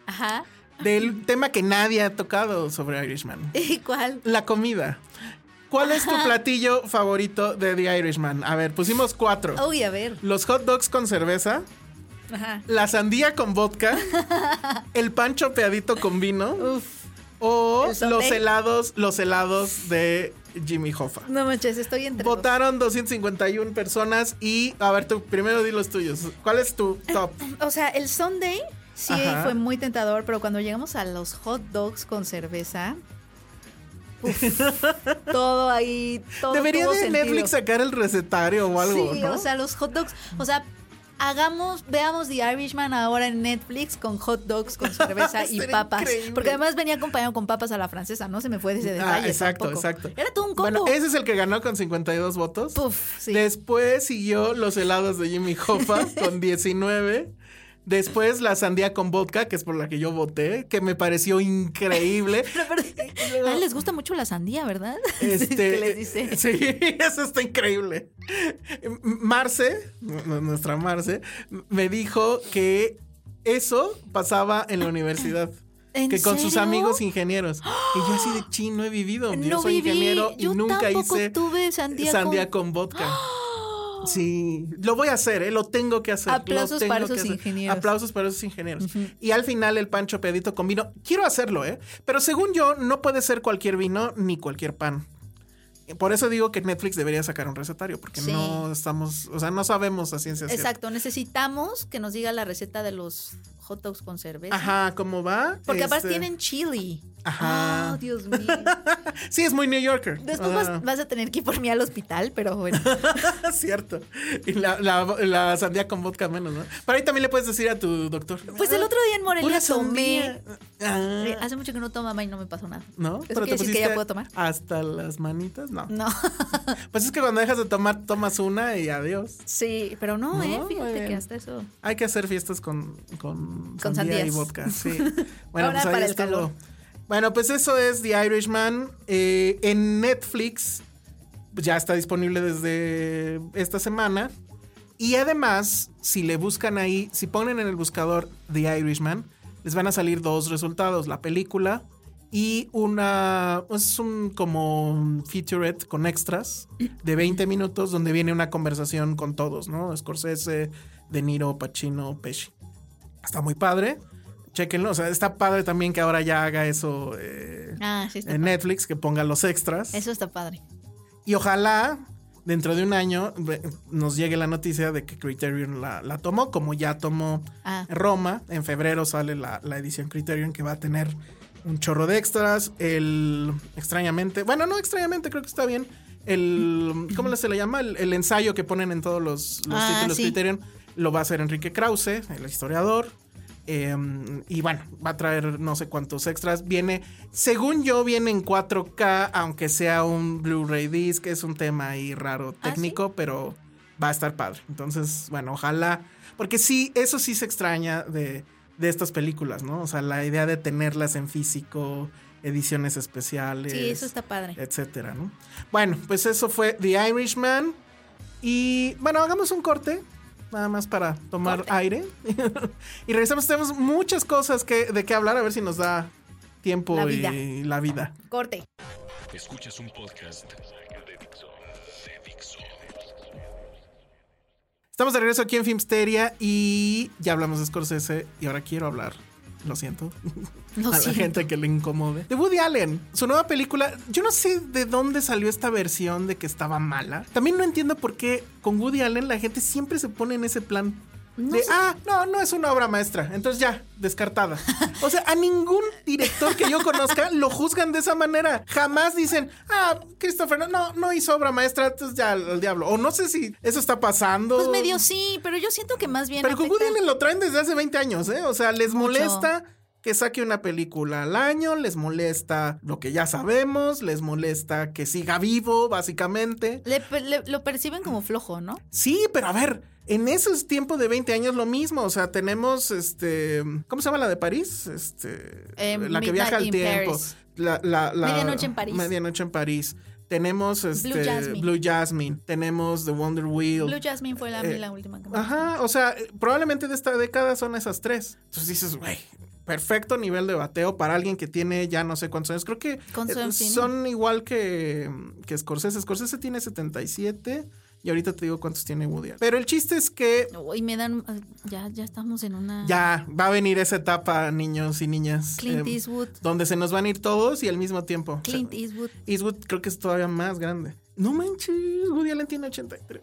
Ajá. del tema que nadie ha tocado sobre Irishman. [LAUGHS] ¿Y cuál? La comida. ¿Cuál es tu platillo favorito de The Irishman? A ver, pusimos cuatro. Uy, a ver. Los hot dogs con cerveza, Ajá. la sandía con vodka, [LAUGHS] el pan chopeadito con vino Uf. O los helados, los helados de Jimmy Hoffa. No manches, estoy entre. Votaron 251 personas y a ver, tú primero di los tuyos. ¿Cuál es tu top? O sea, el Sunday sí Ajá. fue muy tentador, pero cuando llegamos a los hot dogs con cerveza. uf, [LAUGHS] todo ahí, todo Debería de sentido. Netflix sacar el recetario o algo, Sí, ¿no? o sea, los hot dogs, o sea, hagamos, veamos The Irishman ahora en Netflix con hot dogs con cerveza [LAUGHS] y papas, increíble. porque además venía acompañado con papas a la francesa, no se me fue ese Ah, detalle. exacto, tampoco. exacto. Era todo un combo. Bueno, ese es el que ganó con 52 votos. Puf, sí. Después siguió los helados de Jimmy Hoffa [LAUGHS] con 19. Después la sandía con vodka, que es por la que yo voté, que me pareció increíble. [LAUGHS] Pero, pero, a él les gusta mucho la sandía, ¿verdad? [LAUGHS] Este, les dice. [LAUGHS] Sí, eso está increíble. Marce, nu- nuestra Marce, me dijo que eso pasaba en la universidad. [GASPS] ¿En que con sus amigos ingenieros. [GASPS] Y yo así de chin, no he vivido. yo No soy viví, ingeniero y yo nunca hice tuve sandía con... vodka. [GASPS] Sí, lo voy a hacer, ¿eh? lo tengo que hacer. lo Aplausos tengo para que esos hacer. ingenieros. Aplausos para esos ingenieros. Y al final el pancho pedito con vino. Quiero hacerlo, ¿eh? Pero según yo, no puede ser cualquier vino ni cualquier pan. Por eso digo que Netflix debería sacar un recetario, porque Sí. no estamos, o sea, no sabemos a ciencia cierta. Exacto, necesitamos que nos diga la receta de los hot dogs con cerveza. Ajá, ¿cómo va? Porque aparte Este, tienen chili. Ajá. Oh, Dios mío. [LAUGHS] Sí, es muy New Yorker. Después Ah, vas, vas a tener que ir por mí al hospital, pero bueno. [LAUGHS] Cierto. Y la, la, la sandía con vodka menos, ¿no? Pero ahí también le puedes decir a tu doctor. Pues el otro día en Morelia tomé. Ah, Eh, Hace mucho que no tomo mamá y no me pasó nada. ¿No? ¿Eso Pero decir que ya puedo tomar? Hasta las manitas, no. No. [LAUGHS] Pues es que cuando dejas de tomar, tomas una y adiós. sí, pero no, No, eh. Fíjate que hasta eso. Hay que hacer fiestas con, con, Con sandía y sandías. vodka, sí. Bueno, Ahora pues ahí para el calor. Bueno, pues eso es The Irishman. Eh, en Netflix pues ya está disponible desde esta semana. Y además, si le buscan ahí, si ponen en el buscador The Irishman, les van a salir dos resultados: la película y una. Es un como featurette con extras de 20 minutos donde viene una conversación con todos, ¿no? Scorsese, De Niro, Pacino, Pesci. Está muy padre. Chequenlo. O sea, está padre también que ahora ya haga eso eh, Ah, sí, en. Netflix, que ponga los extras. Eso está padre. Y ojalá dentro de un año nos llegue la noticia de que Criterion la, la tomó, como ya tomó Ah. Roma. En febrero sale la, la edición Criterion que va a tener un chorro de extras. El extrañamente, bueno, no extrañamente, creo que está bien. El, ¿cómo se le llama? El, el ensayo que ponen en todos los, los Ah, títulos sí. Criterion lo va a hacer Enrique Krause, el historiador. Eh, y bueno, va a traer no sé cuántos extras. Viene, según yo, viene en 4K, aunque sea un Blu-ray disc. Es un tema ahí raro ¿Ah, técnico, pero va a estar padre. Entonces, bueno, ojalá. Porque sí, eso sí se extraña de, de estas películas, ¿no? O sea, la idea de tenerlas en físico, ediciones especiales. Sí, eso está padre. Etcétera, ¿no? Bueno, pues eso fue The Irishman. Y bueno, hagamos un corte. Nada más para tomar Corte. aire. [LAUGHS] y regresamos. Tenemos muchas cosas que, de qué hablar. A ver si nos da tiempo La y la vida. Corte. Escuchas un podcast de. De. Estamos de regreso aquí en Filmsteria y ya hablamos de Scorsese y ahora quiero hablar. Lo siento. Lo a la siento. gente que le incomode. De Woody Allen, su nueva película. Yo no sé de dónde salió esta versión de que estaba mala. También no entiendo por qué con Woody Allen la gente siempre se pone en ese plan. No de, sé. ah, no, no es una obra maestra. Entonces ya, descartada. [LAUGHS] O sea, a ningún director que yo conozca lo juzgan de esa manera. Jamás dicen, ah, Christopher, no, no, hizo obra maestra, entonces ya al diablo. O no sé si eso está pasando. Pues medio sí, pero yo siento que más bien. Pero afecta- Woody lo traen desde hace 20 años, ¿eh? O sea, les Mucho. molesta que saque una película al año, les molesta lo que ya sabemos, les molesta que siga vivo, básicamente. Le- le- lo perciben como flojo, ¿no? Sí, pero a ver, en esos tiempos de 20 años lo mismo, o sea, tenemos este, ¿cómo se llama la de París? Este, Eh, la que viaja al tiempo. Paris. La, la- la- Medianoche en París. Medianoche en París. Tenemos este, Blue Jasmine. Blue Jasmine. Tenemos The Wonder Wheel. Blue Jasmine fue la, Eh, la última que me Ajá, o sea, eh, probablemente de esta década son esas tres. Entonces dices, güey, perfecto nivel de bateo para alguien que tiene ya no sé cuántos años. Creo que eh, son igual que, que Scorsese. Scorsese tiene 77 y ahorita te digo cuántos tiene Woody Allen. Pero el chiste es que Uy, me dan. ah, Ya, ya estamos en una. ya va a venir esa etapa, niños y niñas. Clint eh, Eastwood. Donde se nos van a ir todos y al mismo tiempo. O sea, Clint Eastwood. Eastwood creo que es todavía más grande. No manches, Woody Allen tiene 83.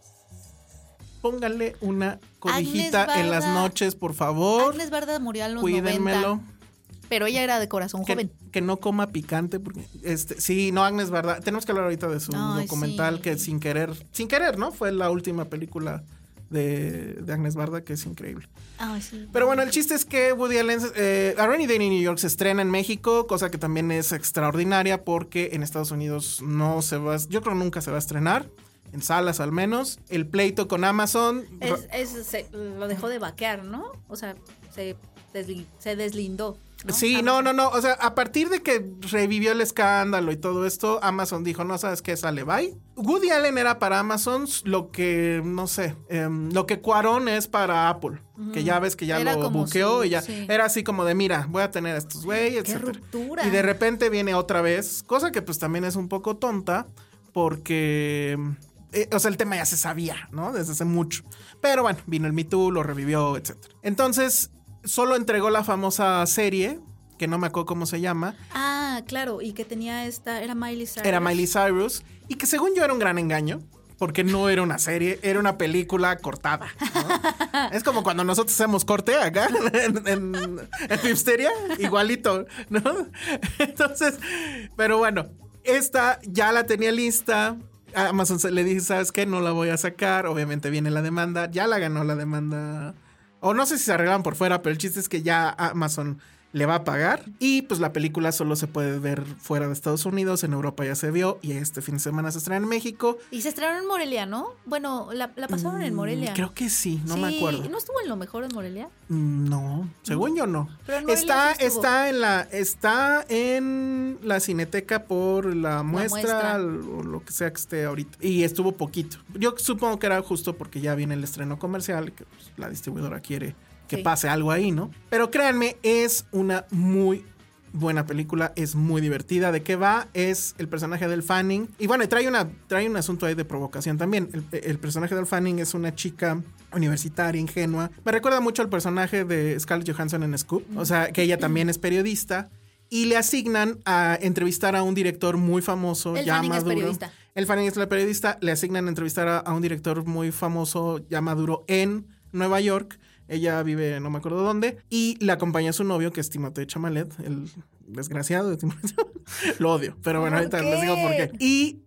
Pónganle una cobijita en las noches, por favor. Agnes Barda murió a los Cuídenmelo. 90. Pero ella era de corazón Que, joven. que no coma picante, porque este, sí, no, Agnes Barda. Tenemos que hablar ahorita de su Ay, documental sí. que sin querer, sin querer, ¿no? Fue la última película de, de Agnes Barda, que es increíble. Sí. Pero bueno, el chiste es que Woody Allen, eh, A Rainy Day in New York se estrena en México, cosa que también es extraordinaria porque en Estados Unidos no se va, yo creo nunca se va a estrenar, en salas al menos. El pleito con Amazon, Es, es- se- lo dejó de vaquear, ¿no? O sea, se, desli- se deslindó. ¿no? Sí, no, no, no. O sea, a partir de que revivió el escándalo y todo esto, Amazon dijo, no sabes qué, sale, bye. Woody Allen era para Amazon lo que, no sé, em, lo que Cuarón es para Apple. Que ya ves que ya Era lo buqueó su- y ya. sí. Era así como de, mira, voy a tener a estos güeyes, ruptura. Y de repente viene otra vez, cosa que pues también es un poco tonta, porque... eh, o sea, el tema ya se sabía, ¿no? Desde hace mucho. Pero bueno, vino el Me Too, lo revivió, etcétera. Entonces, solo entregó la famosa serie, que no me acuerdo cómo se llama, Ah, claro, y que tenía esta, era Miley Cyrus. era Miley Cyrus, y que según yo era un gran engaño, porque no era una serie, era una película cortada. ¿no? es como cuando nosotros hacemos corte acá [LAUGHS] en, en, en igualito, ¿no? [LAUGHS] Entonces, pero bueno, esta ya la tenía lista. Amazon le dice, ¿sabes qué? No la voy a sacar. Obviamente viene la demanda. Ya la ganó la demanda. O no sé si se arreglan por fuera, pero el chiste es que ya Amazon le va a pagar. Y pues la película solo se puede ver fuera de Estados Unidos. En Europa ya se vio. Y este fin de semana se estrena en México. Y se estrenaron en Morelia, ¿no? Bueno, la, la pasaron en Morelia. Mm, Creo que sí, no me acuerdo. ¿No estuvo en lo mejor en Morelia? Mm, No, según yo no. Pero en Morelia Está, sí está en la, está en la cineteca por la muestra, muestra. o lo que sea que esté ahorita. Y estuvo poquito. Yo supongo que era justo porque ya viene el estreno comercial, que pues, la distribuidora quiere que Sí. pase algo ahí, ¿no? Pero créanme, es una muy buena película, es muy divertida. ¿De qué va? Es el personaje del Fanning. Y bueno, trae, una, trae un asunto ahí de provocación también. El, el personaje del Fanning es una chica universitaria, ingenua. Me recuerda mucho al personaje de Scarlett Johansson en Scoop. O sea, que ella también es periodista. Y le asignan a entrevistar a un director muy famoso, El ya Fanning es maduro. periodista. El Fanning es la periodista. Le asignan a entrevistar a, a un director muy famoso, ya maduro, en Nueva York. Ella vive, no me acuerdo dónde. Y le acompaña a su novio, que es Timothée Chamalet, el desgraciado de Timothée. [LAUGHS] Lo odio, pero bueno, ¿Por ahorita qué? les digo por qué. Y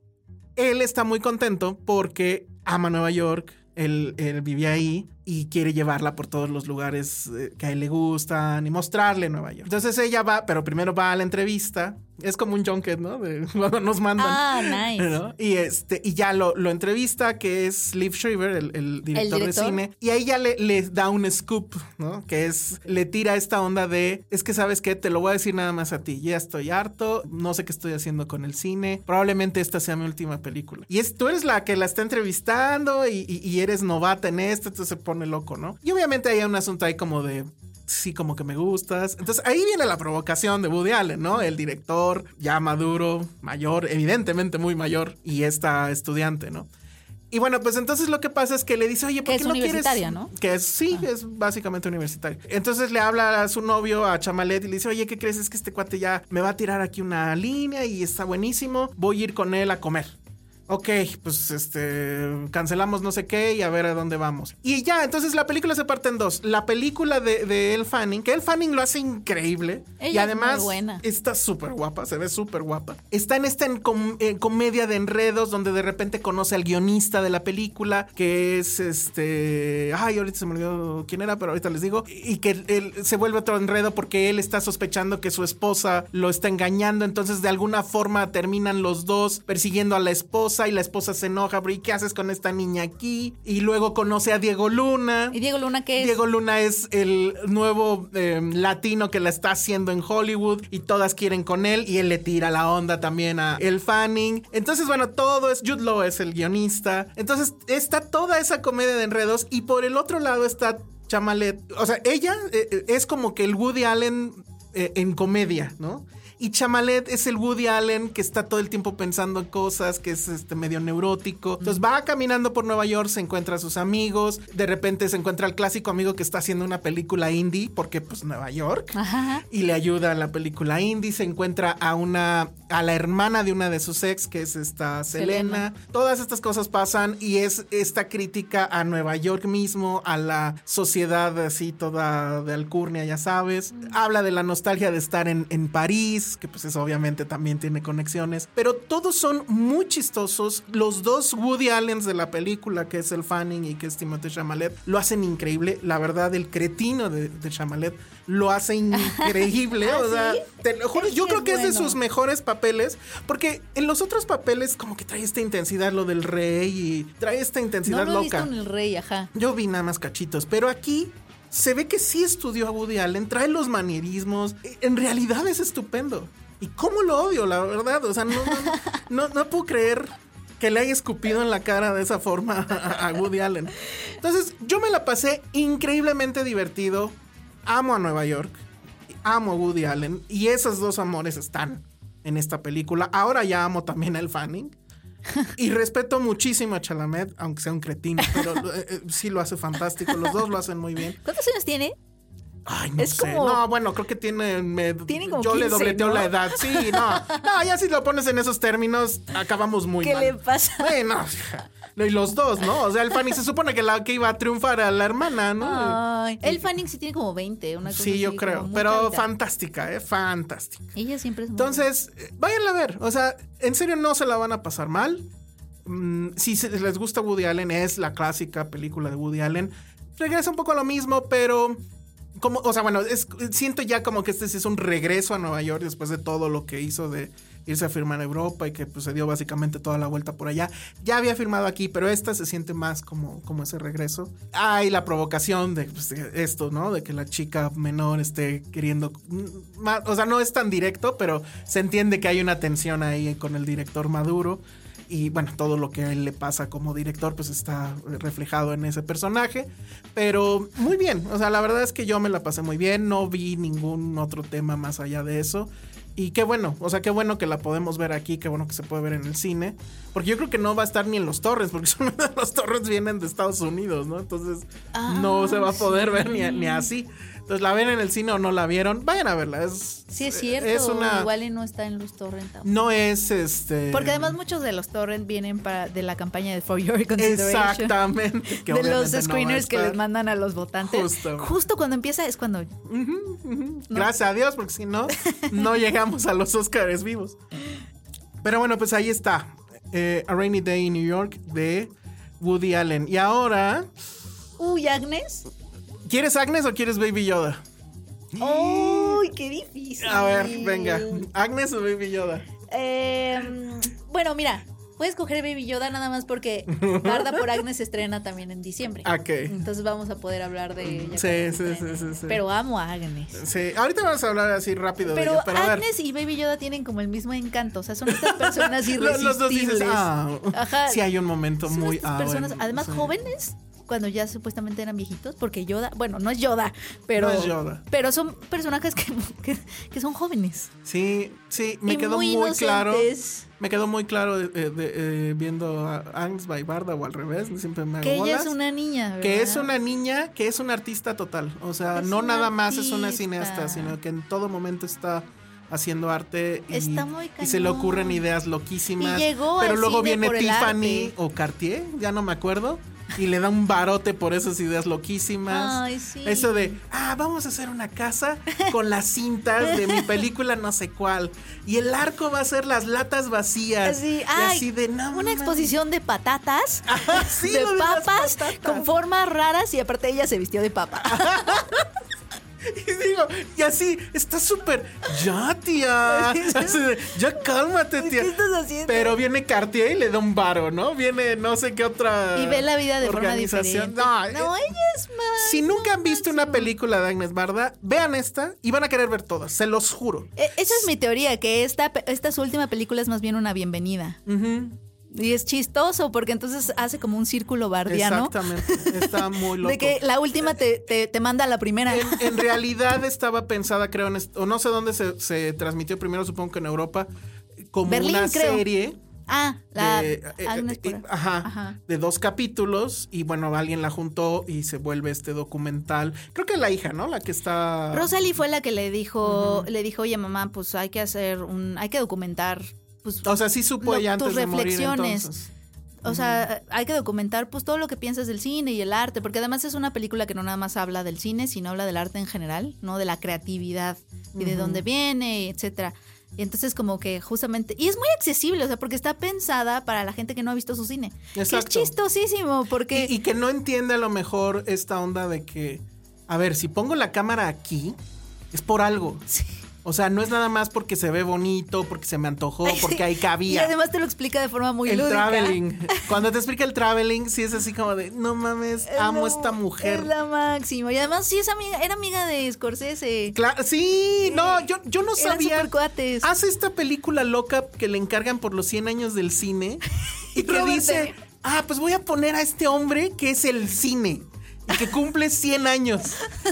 él está muy contento porque ama Nueva York. Él, él vive ahí y quiere llevarla por todos los lugares eh, que a él le gustan y mostrarle Nueva York. Entonces ella va, pero primero va a la entrevista. Es como un junket, ¿no? De [LAUGHS] cuando nos mandan. Ah, nice. ¿no? Y este, y ya lo, lo entrevista, que es Liv Schreiber, el, el director, director? de cine. Y ahí ya le, le da un scoop, ¿no? Que es, le tira esta onda de, es que sabes qué, te lo voy a decir nada más a ti. Ya estoy harto, no sé qué estoy haciendo con el cine. Probablemente esta sea mi última película. Y es, tú eres la que la está entrevistando y, y- y eres novata en esto, entonces pone loco, ¿no? Y obviamente hay un asunto ahí como de, sí, como que me gustas. Entonces ahí viene la provocación de Woody Allen, ¿no? El director ya maduro, mayor, evidentemente muy mayor, y esta estudiante, ¿no? Y bueno, pues entonces lo que pasa es que le dice, oye, ¿por Que qué es no quieres? universitaria, ¿no? Que es, sí, es básicamente universitario. Entonces le habla a su novio, a Chamalet, y le dice, oye, ¿qué crees? Es que este cuate ya me va a tirar aquí una línea y está buenísimo. Voy a ir con él a comer. Ok, pues este, cancelamos no sé qué y a ver a dónde vamos. Y ya, entonces la película se parte en dos. La película de, de Elle Fanning, que Elle Fanning lo hace increíble. Ella y además buena. está súper guapa, se ve súper guapa. Está en esta en com- en comedia de enredos donde de repente conoce al guionista de la película, que es este... Ay, ahorita se me olvidó quién era, pero ahorita les digo. Y que él se vuelve otro enredo porque él está sospechando que su esposa lo está engañando. Entonces de alguna forma terminan los dos persiguiendo a la esposa y la esposa se enoja. Pero ¿y qué haces con esta niña aquí? Y luego conoce a Diego Luna. ¿Y Diego Luna qué es? Diego Luna es el nuevo eh, latino que la está haciendo en Hollywood y todas quieren con él y él le tira la onda también a El Fanning. Entonces, bueno, todo es Jude Law es el guionista. Entonces, está toda esa comedia de enredos y por el otro lado está Chamalet. O sea, ella eh, eh, es como que el Woody Allen eh, en comedia, ¿no? Y Chamalet es el Woody Allen que está todo el tiempo pensando en cosas, que es este medio neurótico. Entonces va caminando por Nueva York, se encuentra a sus amigos, de repente se encuentra al clásico amigo que está haciendo una película indie, porque pues Nueva York, Ajá. y le ayuda a la película indie, se encuentra a una a la hermana de una de sus ex, que es esta Selena. Todas estas cosas pasan y es esta crítica a Nueva York mismo, a la sociedad así toda de alcurnia, ya sabes. Habla de la nostalgia de estar en, en París, que pues eso obviamente también tiene conexiones. Pero todos son muy chistosos. Los dos Woody Allens de la película, que es el Fanning y que es Timothée Chalamet, lo hacen increíble. La verdad, el cretino de, de Chalamet lo hace increíble. [LAUGHS] ¿Ah, o sea, sí? te lo juro, yo creo que es de sus mejores papeles, porque en los otros papeles como que trae esta intensidad, lo del rey, y trae esta No intensidad lo he visto loca. en el rey, ajá. Yo vi nada más cachitos, pero aquí se ve que sí estudió a Woody Allen, trae los manierismos, en realidad es estupendo. Y cómo lo odio, la verdad, o sea, no, no, no, no puedo creer que le haya escupido en la cara de esa forma a, Woody Allen. Entonces, yo me la pasé increíblemente divertido, amo a Nueva York, amo a Woody Allen, y esos dos amores están en esta película. Ahora ya amo también a El Fanning. Y respeto muchísimo a Chalamet, aunque sea un cretino, pero eh, eh, sí lo hace fantástico. Los dos lo hacen muy bien. ¿Cuántos años tiene? Ay, no Es sé. como- No, bueno, creo que tiene. me- Tiene como yo le 15, dobleteo ¿no? la edad. Sí, no. No, ya si lo pones en esos términos, acabamos muy ¿Qué mal. le pasa? Bueno, y los dos, ¿no? O sea, el Fanny se supone que la que iba a triunfar a la hermana, ¿no? Ay, el Fanning sí tiene como 20, una cosa sí, yo así, creo. Pero fantástica, ¿eh? Fantástica. Ella siempre es muy Entonces, váyanla a ver. O sea, en serio no se la van a pasar mal. Mm, si se- les gusta Woody Allen, es la clásica película de Woody Allen. Regresa un poco a lo mismo, pero como, o sea, bueno, es- siento ya como que este sí es un regreso a Nueva York después de todo lo que hizo de irse a firmar a Europa y que pues, se dio básicamente toda la vuelta por allá. Ya había firmado aquí, pero esta se siente más como, como ese regreso. Hay la provocación de, pues, esto, ¿no? De que la chica menor esté queriendo... mm, ma- O sea, no es tan directo, pero se entiende que hay una tensión ahí con el director Maduro. Y bueno, todo lo que a él le pasa como director, pues está reflejado en ese personaje. Pero muy bien, o sea, la verdad es que yo me la pasé muy bien, no vi ningún otro tema más allá de eso. Y qué bueno, o sea, qué bueno que la podemos ver aquí, qué bueno que se puede ver en el cine. Porque yo creo que no va a estar ni en los torres, porque [LAUGHS] son, los torres vienen de Estados Unidos, ¿no? Entonces no se va a poder ver ni, ni así. Entonces, ¿la ven en el cine o no la vieron? Vayan a verla. Es, Sí, es cierto. Es una... Igual y no está en los torrent. tampoco. No es este... Porque además muchos de los torrent vienen para, de la campaña de For Your Consideration. Exactamente. que de los no screeners que les mandan a los votantes. Justo. Justo cuando empieza es cuando Gracias a Dios, porque si no, [LAUGHS] no llegamos a los Oscars vivos. Pero bueno, pues ahí está. eh, a Rainy Day in New York de Woody Allen. Y ahora, Uy, Agnes. ¿Quieres Agnes o quieres Baby Yoda? Uy, qué difícil. A ver, venga. ¿Agnes o Baby Yoda? Eh, bueno, mira, puedes coger Baby Yoda nada más porque Barda por Agnes se estrena también en diciembre. Ok. Entonces vamos a poder hablar de ella. Sí, sí, sí, sí, sí. Pero amo a Agnes. Sí, ahorita vamos a hablar así rápido Pero, de ella. Pero. Agnes y Baby Yoda tienen como el mismo encanto. O sea, son estas personas [LAUGHS] irresistibles. los dos dices, ah, Ajá. sí hay un momento Son muy... estas ah, personas, bueno, además sí. jóvenes, cuando ya supuestamente eran viejitos, porque Yoda, bueno, no es Yoda, pero, No es Yoda. pero son personajes que, que, que son jóvenes. Sí, sí, me Y quedó muy muy, claro. Me quedó muy claro de- de- de- eh, viendo a Angst by Barda o al revés, siempre me Que ella es una niña, Que es una niña, que es una artista total. O sea, Es no nada más es una cineasta, sino que en todo momento está haciendo arte y, Está muy y se le ocurren ideas loquísimas. Y llegó pero luego viene Tiffany arte. o Cartier, ya no me acuerdo, y le da un barote por esas ideas loquísimas. Ay, sí. Eso de, ah, vamos a hacer una casa con las cintas de mi película no sé cuál. Y el arco va a ser las latas vacías. Así, y ay, así de, no una mames". exposición de patatas, [LAUGHS] sí, de papas, patatas. con formas raras y aparte ella se vistió de papa. [LAUGHS] [LAUGHS] Y digo, y así, está súper, ya tía, [LAUGHS] Así de, ya cálmate tía. ¿Qué estás haciendo? Pero viene Cartier y le da un varo, ¿no? Viene no sé qué otra y ve la vida de forma organización. diferente. No, No, eh, ella es más. si nunca han visto una película de Agnes Barda, vean esta y van a querer ver todas, se los juro. E- Esa es mi teoría, que esta, esta su última película es más bien una bienvenida. Y es chistoso porque entonces hace como un círculo bardiano. Exactamente, está muy loco. [LAUGHS] De que la última te, te, te manda a la primera. En, en [LAUGHS] realidad estaba pensada, creo, en o no sé dónde se, se transmitió primero, supongo que en Europa, como Berlín, una creo. serie. ah, la de, eh, eh, ajá, Ajá. de dos capítulos y bueno, alguien la juntó y se vuelve este documental. Creo que la hija, ¿no? La que está... Rosalie fue la que le dijo, le dijo, oye mamá, pues hay que hacer un, hay que documentar, pues O sea, sí supo ella antes tus de reflexiones. O sea, hay que documentar pues todo lo que piensas del cine y el arte, porque además es una película que no nada más habla del cine, sino habla del arte en general, ¿no? De la creatividad y de dónde viene, etcétera. Y entonces como que justamente, y es muy accesible, o sea, porque está pensada para la gente que no ha visto su cine. Es chistosísimo, porque Y, y que no entiende a lo mejor esta onda de que, a ver, si pongo la cámara aquí, es por algo. O sea, no es nada más porque se ve bonito, porque se me antojó, [LAUGHS] porque ahí y cabía. además te lo explica de forma muy el lúdica. traveling. [LAUGHS] Cuando te explica el traveling, sí es así como de, no mames, Es amo a esta mujer. Es la máxima. Y además sí es amiga, era amiga de Scorsese. Claro, sí, no, yo, yo no Eran sabía. súper cuates. Hace esta película loca que le encargan por los 100 años del cine [LAUGHS] y que dice, ah, pues voy a poner a este hombre que es el cine y que cumple 100 años.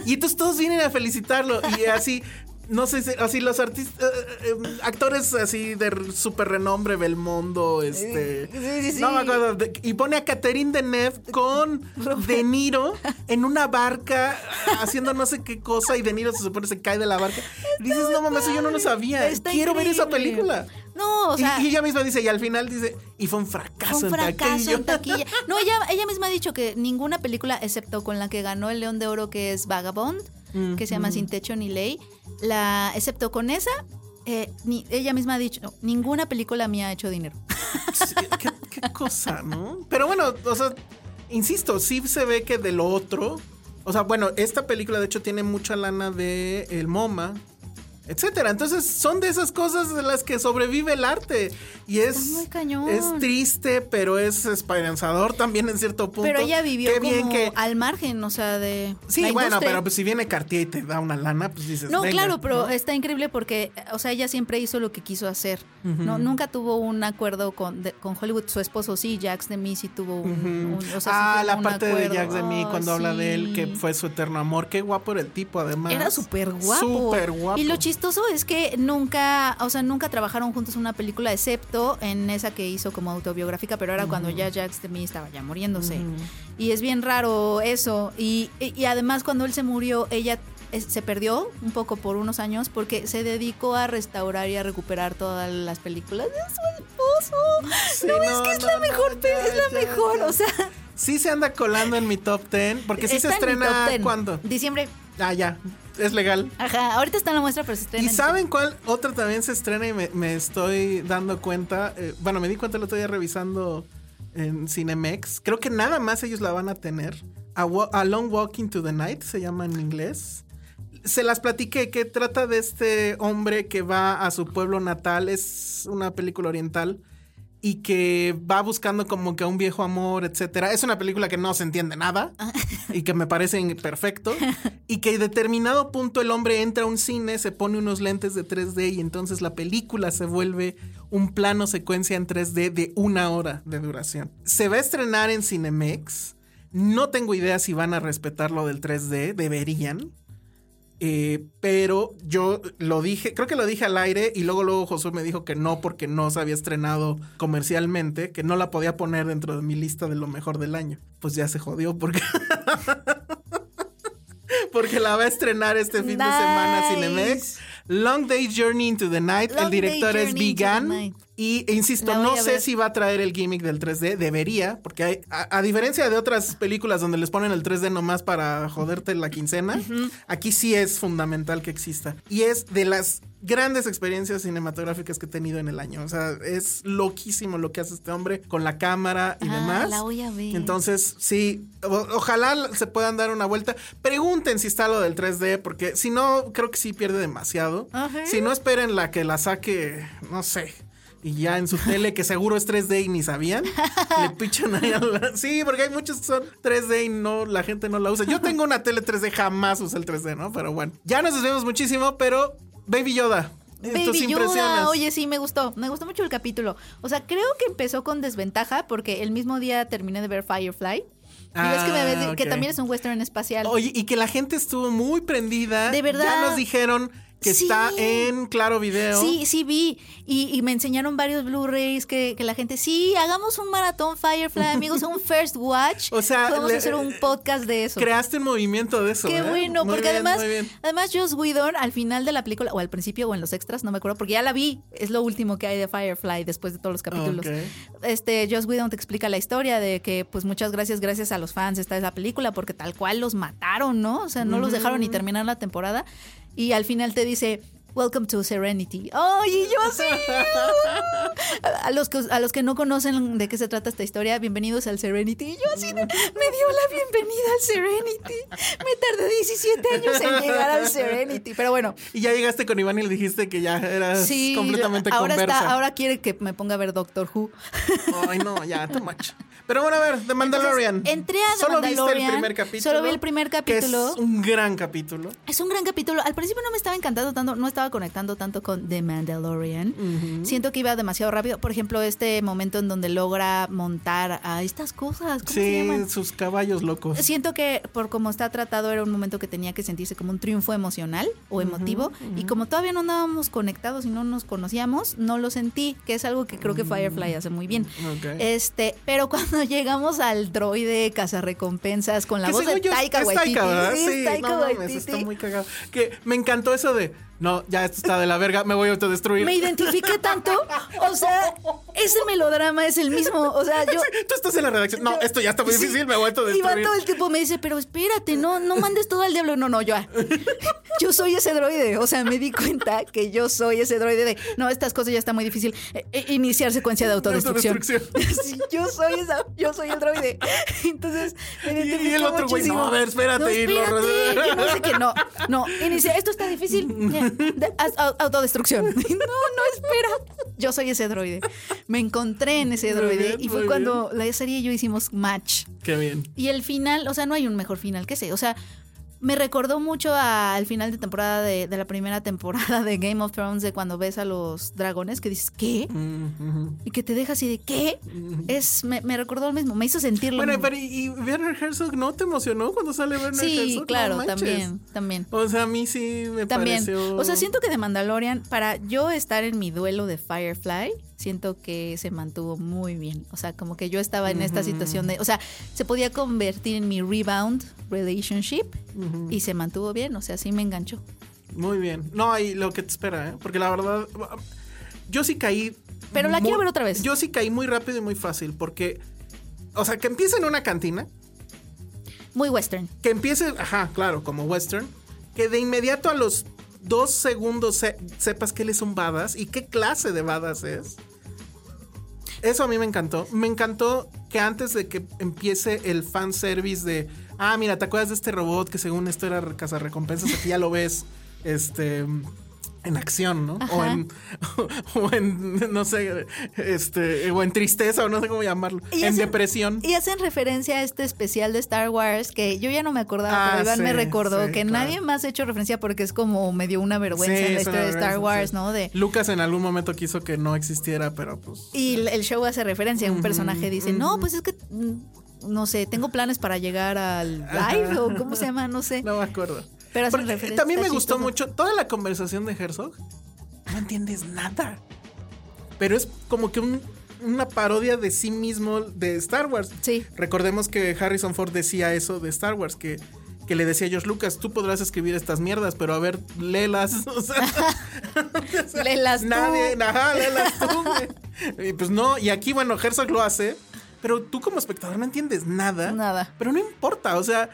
Y entonces todos vienen a felicitarlo y así... No sé, si- así los artistas, eh, eh, actores así de r- super renombre, Belmondo, este... Sí, sí, sí. No me acuerdo. de- y pone a Catherine Deneuve con De Niro en una barca haciendo no sé qué cosa y De Niro se supone se cae de la barca. Dices, no mames, eso yo no lo sabía. Está Quiero ver esa película. No, o sea, y, ella misma dice, y al final dice, y fue un fracaso, un en fracaso taquilla. en [LAUGHS] taquilla. No, ella, ella misma ha dicho que ninguna película, excepto con la que ganó el León de Oro, que es Vagabond, que se llama Sin Techo ni Ley, la, excepto con esa, eh, ella misma ha dicho, ninguna película mía ha hecho dinero. ¿Qué, qué cosa, ¿no? Pero bueno, o sea, insisto, sí se ve que de lo otro. O sea, bueno, esta película de hecho tiene mucha lana de el MoMA, etcétera. Entonces son de esas cosas de las que sobrevive el arte. Y es. muy cañón. Es triste, pero es esperanzador también en cierto punto. Pero ella vivió Qué como bien que. al margen, o sea, de Sí, la bueno, pero pues si viene Cartier y te da una lana, pues dices. No, claro, pero ¿no? está increíble porque, o sea, ella siempre hizo lo que quiso hacer. No, nunca tuvo un acuerdo con, de- con Hollywood. Su esposo sí, Jax de Mí sí tuvo un, un- o sea, sí ah, la parte de. Jack de mí cuando habla de él, que fue su eterno amor. Qué guapo era el tipo, además. Era súper guapo. Súper guapo. Y lo chistoso es que nunca, o sea, nunca trabajaron juntos en una película, excepto en esa que hizo como autobiográfica, pero era cuando ya Jax de mí estaba ya muriéndose. Y es bien raro eso. Y, y- y además cuando él se murió, ella eh, se perdió un poco por unos años porque se dedicó a restaurar y a recuperar todas las películas de su esposo. Sí, no, es no, que es no, la no, mejor, ya, pe- es la ya, mejor, ya. o sea. Sí se anda colando en mi top 10, porque sí se está estrena top 10. cuando. Diciembre. Ah, ya, es legal. Ajá, ahorita está en la muestra, pero se estrena. ¿Y en saben cuál otra también se estrena y me, me estoy dando cuenta? Eh, bueno, me di cuenta el otro día revisando en Cinemex. Creo que nada más ellos la van a tener. A, A Long Walk into the Night se llama en inglés. Se las platiqué que trata de este hombre que va a su pueblo natal. Es una película oriental. Y que va buscando como que a un viejo amor, etcétera. Es una película que no se entiende nada [LAUGHS] y que me parece perfecto. Y que en determinado punto el hombre entra a un cine, se pone unos lentes de 3D y entonces la película se vuelve un plano secuencia en 3D de una hora de duración. Se va a estrenar en Cinemex. No tengo idea si van a respetar lo del 3D, deberían. Eh, pero yo lo dije, creo que lo dije al aire y luego luego Josué me dijo que no porque no se había estrenado comercialmente, que no la podía poner dentro de mi lista de lo mejor del año. Pues ya se jodió porque [LAUGHS] porque la va a estrenar este fin de semana Cinemex. Long Day Journey into the Night, el director es Vegan. Y e insisto, no sé ver. si va a traer el gimmick del 3D, debería, porque hay, a, a diferencia de otras películas donde les ponen el 3D nomás para joderte la quincena, aquí sí es fundamental que exista. Y es de las grandes experiencias cinematográficas que he tenido en el año. O sea, es loquísimo lo que hace este hombre con la cámara y Ah, demás. la voy a ver. Entonces, sí, o- ojalá se puedan dar una vuelta. Pregunten si está lo del 3D, porque si no, creo que sí pierde demasiado. Si no, esperen la que la saque, no sé. Y ya en su tele, que seguro es 3D y ni sabían, le [LAUGHS] pichan ahí a la... Sí, porque hay muchos que son 3D y no, la gente no la usa. Yo tengo una tele 3D, jamás usé el 3D, ¿no? Pero bueno, ya nos desviamos muchísimo, pero Baby Yoda, Baby. Yoda, oye, sí, me gustó. Me gustó mucho el capítulo. O sea, creo que empezó con desventaja porque el mismo día terminé de ver Firefly. Y ves que, me ves- Ah, que también es un western espacial. Oye, y que la gente estuvo muy prendida. De verdad. Ya nos dijeron que Sí. está en Claro Video. Sí, sí vi. Y, y me enseñaron varios Blu-rays que, que la gente, sí, hagamos un maratón Firefly, [LAUGHS] amigos, un first watch. O sea, podemos le- hacer un podcast de eso. Creaste un movimiento de eso. Qué ¿eh? bueno, Muy porque bien, además, además Joss Whedon al final de la película, o al principio o en los extras, no me acuerdo, porque ya la vi, es lo último que hay de Firefly después de todos los capítulos. Ok. Este, Joss Whedon te explica la historia de que, pues muchas gracias, gracias a los fans está esa película, porque tal cual los mataron, ¿no? O sea, no los dejaron ni terminar la temporada. Y al final te dice, Welcome to Serenity. ¡Ay, y yo así! [LAUGHS] a, los que, a los que no conocen de qué se trata esta historia, bienvenidos al Serenity. Y yo así, me dio la bienvenida al Serenity. Me tardé 17 años en llegar al Serenity. Pero bueno, Y ya llegaste con Iván y le dijiste que ya eras sí, completamente ahora, conversa. está, ahora quiere que me ponga a ver Doctor Who. Ay, no, ya, too much. Pero bueno, a ver, The Mandalorian. Entonces, entré a The Solo viste el primer capítulo. solo vi el primer capítulo. Que es un gran capítulo. Es un gran capítulo. Al principio no me estaba encantando tanto, no estaba conectando tanto con The Mandalorian. Siento que iba demasiado rápido. Por ejemplo, este momento en donde logra montar a estas cosas. ¿Cómo se Sí, llaman? sus caballos locos. Siento que por cómo está tratado era un momento que tenía que sentirse como un triunfo emocional o emotivo y como todavía no andábamos conectados y no nos conocíamos, no lo sentí, que es algo que creo que Firefly hace muy bien. Ok. Este, pero [LAUGHS] cuando llegamos al droide cazarrecompensas con la Que voz de según yo es- Taika Waititi, ¿verdad? sí, es Taika no mames, Waititi. está muy cagado. Que me encantó eso de, no, ya esto está de la verga, me voy a autodestruir. me identifiqué tanto, o sea, ese melodrama es el mismo, o sea, yo Tú estás en la redacción. No, esto ya está muy Sí, difícil, me voy a Y autodestruir. va todo el tiempo me dice, pero espérate, no, no mandes todo al diablo. No, no, yo. Yo soy ese droide. O sea, me di cuenta que yo soy ese droide de, no, estas cosas ya está muy difícil. Eh, eh, iniciar secuencia de autodestrucción. Autodestrucción. [LAUGHS] Sí, yo soy esa, yo soy el droide. Entonces, me Y- y el otro güey, no, a ver, espérate, No, y lo- que no sé qué, no, no, inicia, esto está difícil. [LAUGHS] Autodestrucción. [LAUGHS] [LAUGHS] No, no, espera. Yo soy ese droide. Me encontré en ese droide bien, y fue cuando la serie y yo hicimos match. Qué bien. Y el final, o sea, no hay un mejor final que ese. O sea, me recordó mucho a- al final de temporada de, de la primera temporada de Game of Thrones, de cuando ves a los dragones, que dices, ¿qué? Mm, Y que te dejas así de, ¿qué? Es, me, me recordó lo mismo, me hizo sentir lo Bueno, mismo. pero ¿y y Werner Herzog no te emocionó cuando sale Werner Sí, Herzog? No claro, también, también. O sea, a mí sí me También. pareció... O sea, siento que de Mandalorian, para yo estar en mi duelo de Firefly, siento que se mantuvo muy bien. O sea, como que yo estaba en esta situación de. O sea, se podía convertir en mi rebound relationship y se mantuvo bien. O sea, sí me enganchó. Muy bien. No, y lo que te espera, ¿eh? Porque la verdad, yo sí caí... Pero la muy- quiero ver otra vez. Yo sí caí muy rápido y muy fácil, porque... O sea, que empiece en una cantina, Muy western. que empiece, ajá, claro, como western, que de inmediato a los dos segundos se- sepas que él es un badass y qué clase de badass es. Eso a mí me encantó. Me encantó que antes de que empiece el fanservice de, ah, mira, ¿te acuerdas de este robot que según esto era cazarrecompensas? Aquí ya lo ves, este... En acción, ¿no? O en, [LAUGHS] o en, no sé, este, o en tristeza, o no sé cómo llamarlo. Y en hacen- depresión. Y hacen referencia a este especial de Star Wars que yo ya no me acordaba, Ah, pero Iván me recordó sí, que claro. nadie más ha hecho referencia porque es como me dio una vergüenza Sí, en la es una historia de Star Wars. ¿no? De, Lucas en algún momento quiso que no existiera, pero pues. Y el- show hace referencia, un personaje dice, no, pues es que mm, no sé, tengo planes para llegar al live o cómo se llama, no sé. No me acuerdo. Pero Porque referencia, también me gustó chistoso. mucho toda la conversación de Herzog. No entiendes nada. Pero es como que un- una parodia de sí mismo de Star Wars. Sí. Recordemos que Harrison Ford decía eso de Star Wars, que, que le decía a George Lucas, tú podrás escribir estas mierdas, pero a ver, léelas. [LAUGHS] O sea, [LAUGHS] o sea, Léelas tú. Nadie, ajá, léelas tú. Y pues no, y aquí, bueno, Herzog lo hace, pero tú como espectador no entiendes nada. Nada. Pero no importa, o sea,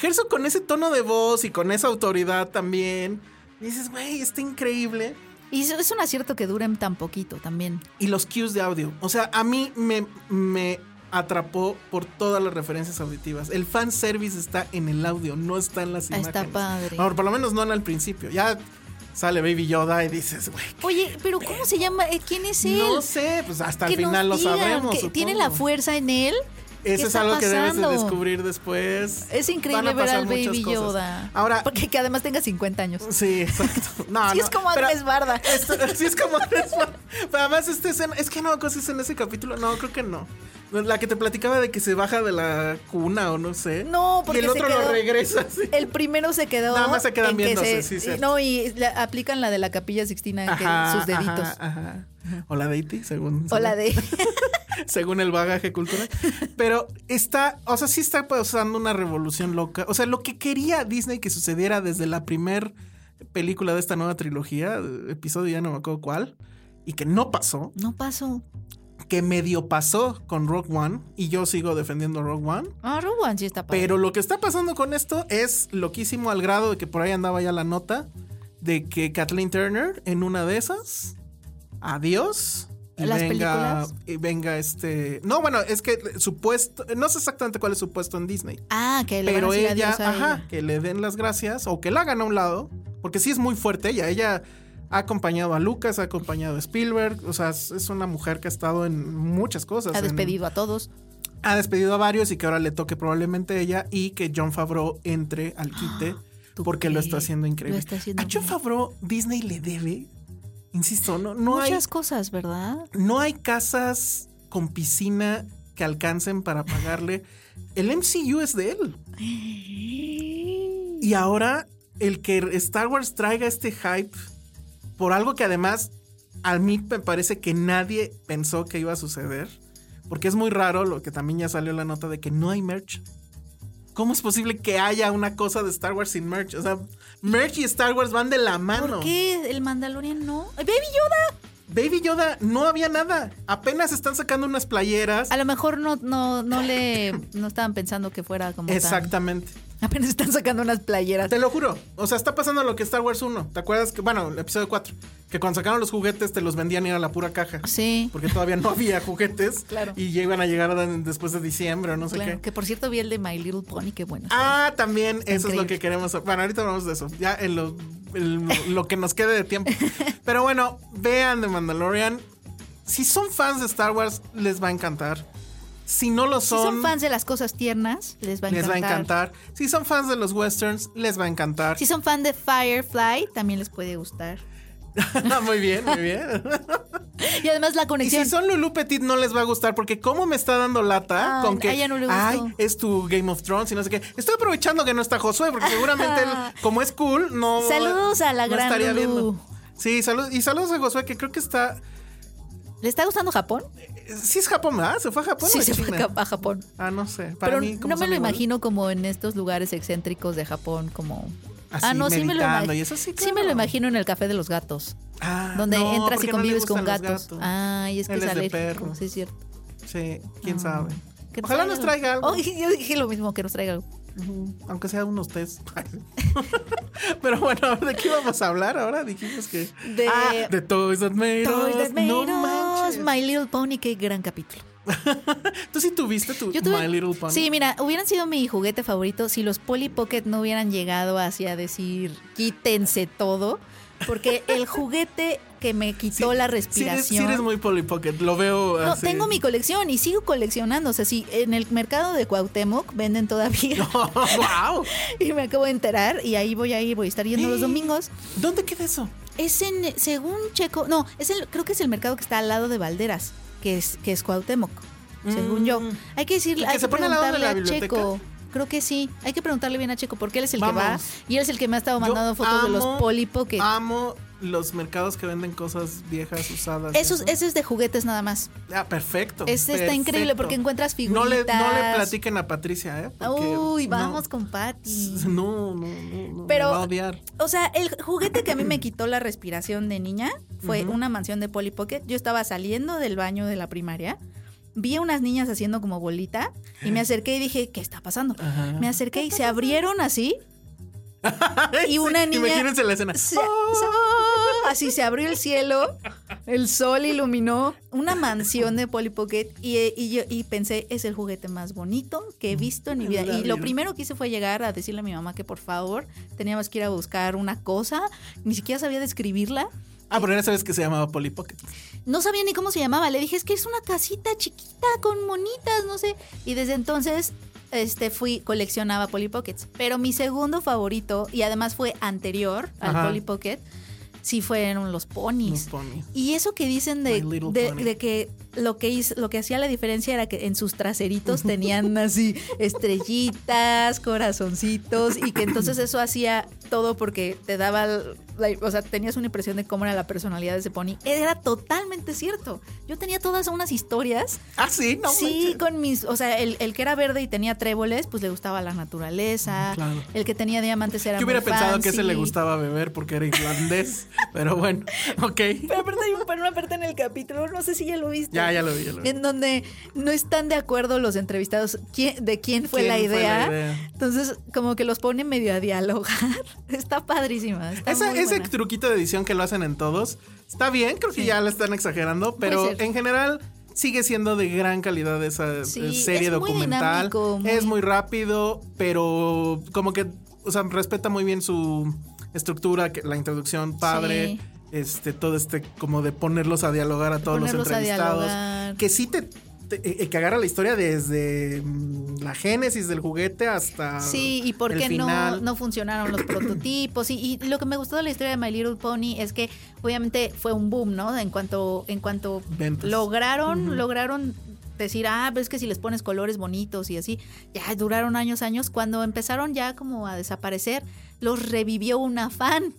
Herzog con ese tono de voz y con esa autoridad también, dices, güey, está increíble. Y es- un acierto que duren tan poquito también. Y los cues de audio, o sea, a mí me, me atrapó por todas las referencias auditivas. El fanservice está en el audio, no está en las imágenes. está padre. Bueno, por lo menos no en al principio. Ya sale Baby Yoda y dices, güey, Oye, pero ¿cómo se llama? Eh, ¿Quién es él? no sé, pues hasta el final lo sabremos. que ¿Tiene la fuerza en él? ¿Qué Eso es algo que debes de descubrir después. Es increíble ver al Baby. Yoda. Ahora, Porque que además tenga 50 años. Sí, exacto. [LAUGHS] No, Sí, no, es como Andrés Barda. Esto- sí, es como Andrés Barda. Pero además, esta escena. Es que no, cosas en ese capítulo. No, creo que no. La que te platicaba de que se baja de la cuna o no sé. No, porque Y el otro lo quedó- regresa. sí. El primero se quedó. Nada más se quedan que viéndose, se- sí. No, y la- aplican la de la capilla Sixtina, en que Ajá, sus deditos. Ajá, ajá. [LAUGHS] O la de Iti, según. O la de. [LAUGHS] según el bagaje cultural. Pero está, o sea, sí está pasando una revolución loca. O sea, lo que quería Disney que sucediera desde la primer película de esta nueva trilogía, episodio ya no me acuerdo cuál, y que no pasó, No pasó. que medio pasó con Rogue One, y yo sigo defendiendo Rogue One. Ah, Rogue One sí está padre. Pero lo que está pasando con esto es loquísimo al grado de que por ahí andaba ya la nota de que Kathleen Turner en una de esas, adiós. y ¿Las venga, películas? y venga este. No, bueno, es que supuesto. No sé exactamente cuál es su puesto en Disney. Ah, que le Pero van a decir ella, adiós a ajá, ella. que le den las gracias o que la hagan a un lado, porque sí es muy fuerte ella. Ella ha acompañado a Lucas, ha acompañado a Spielberg, o sea, es una mujer que ha estado en muchas cosas. Ha en- despedido a todos. ha despedido a varios y que ahora le toque probablemente ella y que John Favreau entre al quite ¿Tú porque lo está haciendo increíble. Lo está haciendo a John. Favreau Disney le debe, insisto, no, no hay Muchas cosas, ¿verdad? no hay casas con piscina que alcancen para pagarle. El MCU es de él. Y ahora el que Star Wars traiga este hype por algo que además a mí me parece que nadie pensó que iba a suceder. Porque es muy raro lo que también ya salió la nota de que no hay merch. ¿Cómo es posible que haya una cosa de Star Wars sin merch? O sea, merch y Star Wars van de la mano. ¿Por qué el Mandalorian no? ¡Ay, Baby Yoda! Baby Yoda, no había nada. Apenas están sacando unas playeras. A lo mejor no, no, no le no estaban pensando que fuera como tan- Exactamente. Apenas están sacando unas playeras. Te lo juro. O sea, está pasando lo que Star Wars 1. ¿Te acuerdas que, bueno, el episodio 4, que cuando sacaron los juguetes te los vendían y era la pura caja? Sí. Porque todavía no había juguetes. [LAUGHS] Claro. Y ya iban a llegar después de diciembre o no sé Claro, qué. que por cierto vi el de My Little Pony, qué bueno. Ah, también, eso es lo que queremos. Bueno, ahorita hablamos de eso. Ya en lo, en [LAUGHS] lo que nos quede de tiempo. Pero bueno, vean The Mandalorian. Si son fans de Star Wars, les va a encantar. Si no lo si son, son fans de las cosas tiernas, les va a les encantar. va a encantar. Si son fans de los westerns, les va a encantar. Si son fan de Firefly, también les puede gustar. [LAUGHS] muy bien, muy bien. [LAUGHS] Y además la Y conexión. si son Lulu Petit no les va a gustar porque como me está dando lata con que no le ay, es tu Game of Thrones y no sé qué. Estoy aprovechando que no está Josué porque seguramente él, [LAUGHS] como es cool, no Saludos a la no gran estaría Lulu. viendo. Sí, saludos y saludos a Josué que creo que está ¿Le está gustando Japón? Sí es Japón, ¿verdad? Se fue a Japón. Sí, o se fue a Japón. Ah, no sé. Para Pero mí no me lo imagino como en estos lugares excéntricos de Japón, como. Así, ah, no, sí me lo imagino. eso sí, Sí me lo imagino en el café de los gatos, Ah, donde no, entras y no convives con los gatos. Ay, es que Él es es de alérgico. perro. Sí, es cierto. Sí, quién sabe. Que Ojalá nos traiga algo. Oh, [LAUGHS] yo dije lo mismo, que nos traiga algo. Aunque sea unos test. [LAUGHS] Pero bueno, ¿de qué vamos a hablar ahora? Dijimos que. De- Ah, de Toys That Made Toys. That Made No Us, manches. My Little Pony, qué gran capítulo. [LAUGHS] ¿Tú sí tuviste tu Yo tuve- My Little Pony? Sí, mira, hubieran sido mi juguete favorito si los Polly Pocket no hubieran llegado hacia decir quítense todo. Porque el juguete que me quitó Sí, la sí eres, respiración. sí eres muy Polly Pocket. Lo veo No, así. tengo mi colección y sigo coleccionando. O sea, si en el mercado de Cuauhtémoc venden todavía. [LAUGHS] ¡Wow! [LAUGHS] y me acabo de enterar y ahí voy a ir, voy a estar yendo los domingos. ¿Dónde queda eso? Es en, según Checo, no, es el, creo que es el mercado que está al lado de Valderas, que es, que es Cuauhtémoc. según yo. Mm. Hay que decirle, ¿El que hay se que pone al lado de la a biblioteca? Checo. Creo que sí. Hay que preguntarle bien a Checo porque él es el que va y él es el que me ha estado Yo mandando fotos de los Polly Pocket. Amo los mercados que venden cosas viejas, usadas. Eso, eso. ese es de juguetes nada más. Ah, perfecto. Ese está increíble porque encuentras No le, no le figuritas. platiquen a Patricia, ¿eh? Porque Uy, no. vamos con Patty. [LAUGHS] No, no, no, no. Pero- me va a odiar. O sea, el juguete que a mí me quitó la respiración de niña fue una mansión de Polly Pocket. Yo estaba saliendo del baño de la primaria, vi a unas niñas haciendo como bolita y me [LAUGHS] acerqué y dije, ¿qué está pasando? Me acerqué y se abrieron así. [LAUGHS] Y una Sí, niña- Imagínense la escena. Se- se- [LAUGHS] así se abrió el cielo, el sol iluminó una mansión de Polly Pocket y, y yo y pensé, es el juguete más bonito que he visto en mi vida. Y lo primero que hice fue llegar a decirle a mi mamá que por favor teníamos que ir a buscar una cosa, ni siquiera sabía describirla. Ah, pero ya sabes que se llamaba Polly Pocket. No sabía ni cómo se llamaba. Le dije, es que es una casita chiquita con monitas, no sé. Y desde entonces este fui, coleccionaba Polly Pockets. Pero mi segundo favorito, y además fue anterior al Ajá. Polly Pocket, sí fueron los ponis. Los ponis. Y eso que dicen de, Pony. de que lo que hizo, lo que hacía la diferencia era que en sus traseritos [LAUGHS] tenían así estrellitas, corazoncitos y que entonces eso hacía todo porque te daba, la- o sea, tenías una impresión de cómo era la personalidad de ese pony. Era totalmente cierto. Yo tenía todas unas historias. Ah, sí, no. sí, manches. con mis, o sea, el, el que era verde y tenía tréboles, pues le gustaba la naturaleza. Claro. El que tenía diamantes era Yo hubiera muy pensado que ese le gustaba beber porque era irlandés. [LAUGHS] pero bueno, ok. Pero aparte hay un- una parte en el capítulo, no sé si ya lo viste. Ya, ya lo vi, ya lo vi. En donde no están de acuerdo los entrevistados quién- de quién fue, ¿Quién la, fue idea. la idea? Entonces, como que los pone medio a dialogar. [LAUGHS] Está padrísima. Está Esa- muy ese buena. truquito de edición que lo hacen en todos está bien, creo que Sí. ya lo están exagerando, pero en general sigue siendo de gran calidad esa Sí, eh, serie es muy documental. dinámico, muy- Es muy rápido, pero como que, o sea, respeta muy bien su estructura, la introducción padre. Sí. Este, todo este, como de ponerlos a dialogar a todos los Ponerlos entrevistados. Que sí te, que agarra la historia desde mm, la génesis del juguete hasta. Sí, y por el qué no, no funcionaron los prototipos. Y, y lo que me gustó de la historia de My Little Pony es que obviamente fue un boom, ¿no? En cuanto, en cuanto Ventas. lograron, lograron decir, ah, pero es que si les pones colores bonitos y así, ya duraron años, años. Cuando empezaron ya como a desaparecer, los revivió una fan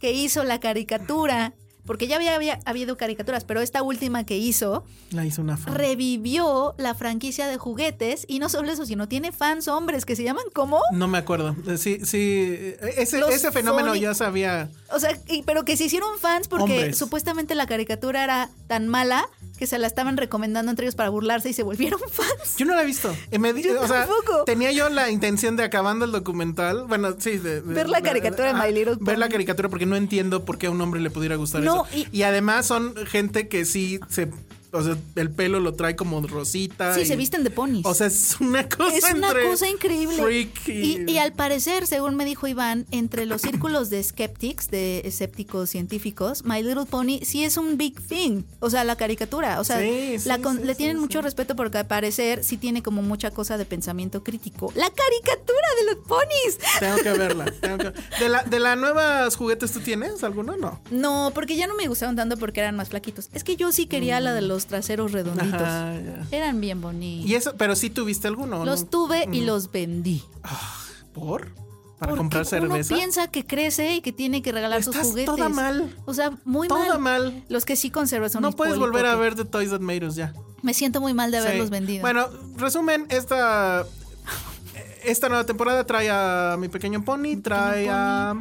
que hizo la caricatura. Porque ya había, había habido caricaturas, pero esta última que hizo La hizo una fan. revivió la franquicia de juguetes y no solo eso, sino tiene fans hombres que se llaman como No me acuerdo. Eh, Sí, sí. eh, Ese, ese fenómeno Sonic- ya sabía. O sea, y- pero que se hicieron fans porque Hombres. supuestamente la caricatura era tan mala que se la estaban recomendando entre ellos para burlarse y se volvieron [LAUGHS] fans. Yo no la he visto. Me di- Yo o sea, tenía yo la intención de acabando el documental. Bueno, sí. de- de- Ver la de- caricatura de ah, My Little Ver la Pony. caricatura porque no entiendo por qué a un hombre le pudiera gustar No, eso. y- Y, además son gente que sí se. O sea, el pelo lo trae como rosita. Sí, y- se visten de ponis. O sea, es una cosa es una entre cosa increíble. freak y- Y, y al parecer, según me dijo Iván, entre los círculos de skeptics, de escépticos científicos, My Little Pony sí es un big thing. O sea, la caricatura. O sea, Sí, sí, la con- sí, le tienen mucho respeto porque al parecer sí tiene como mucha cosa de pensamiento crítico. La caricatura de los ponis. Tengo que [LAUGHS] verla. tengo que- ¿De, la, ¿De las nuevas juguetes tú tienes alguno? No. No, porque ya no me gustaron tanto porque eran más flaquitos. Es que yo sí quería la de los traseros redonditos. Ajá, ya. Eran bien bonitos. Y eso, pero sí tuviste alguno. ¿o Los no? tuve y Mm. los vendí. ¿Por? ¿Para Porque comprar cerveza? Uno piensa que crece y que tiene que regalar sus juguetes. toda mal. O sea, muy Toda mal. mal. Los que sí conservo son No puedes volver a ver The Toys That Made Us ya. Me siento muy mal de haberlos Sí. vendido. Bueno, resumen, esta [LAUGHS] esta nueva temporada trae a mi pequeño pony, trae a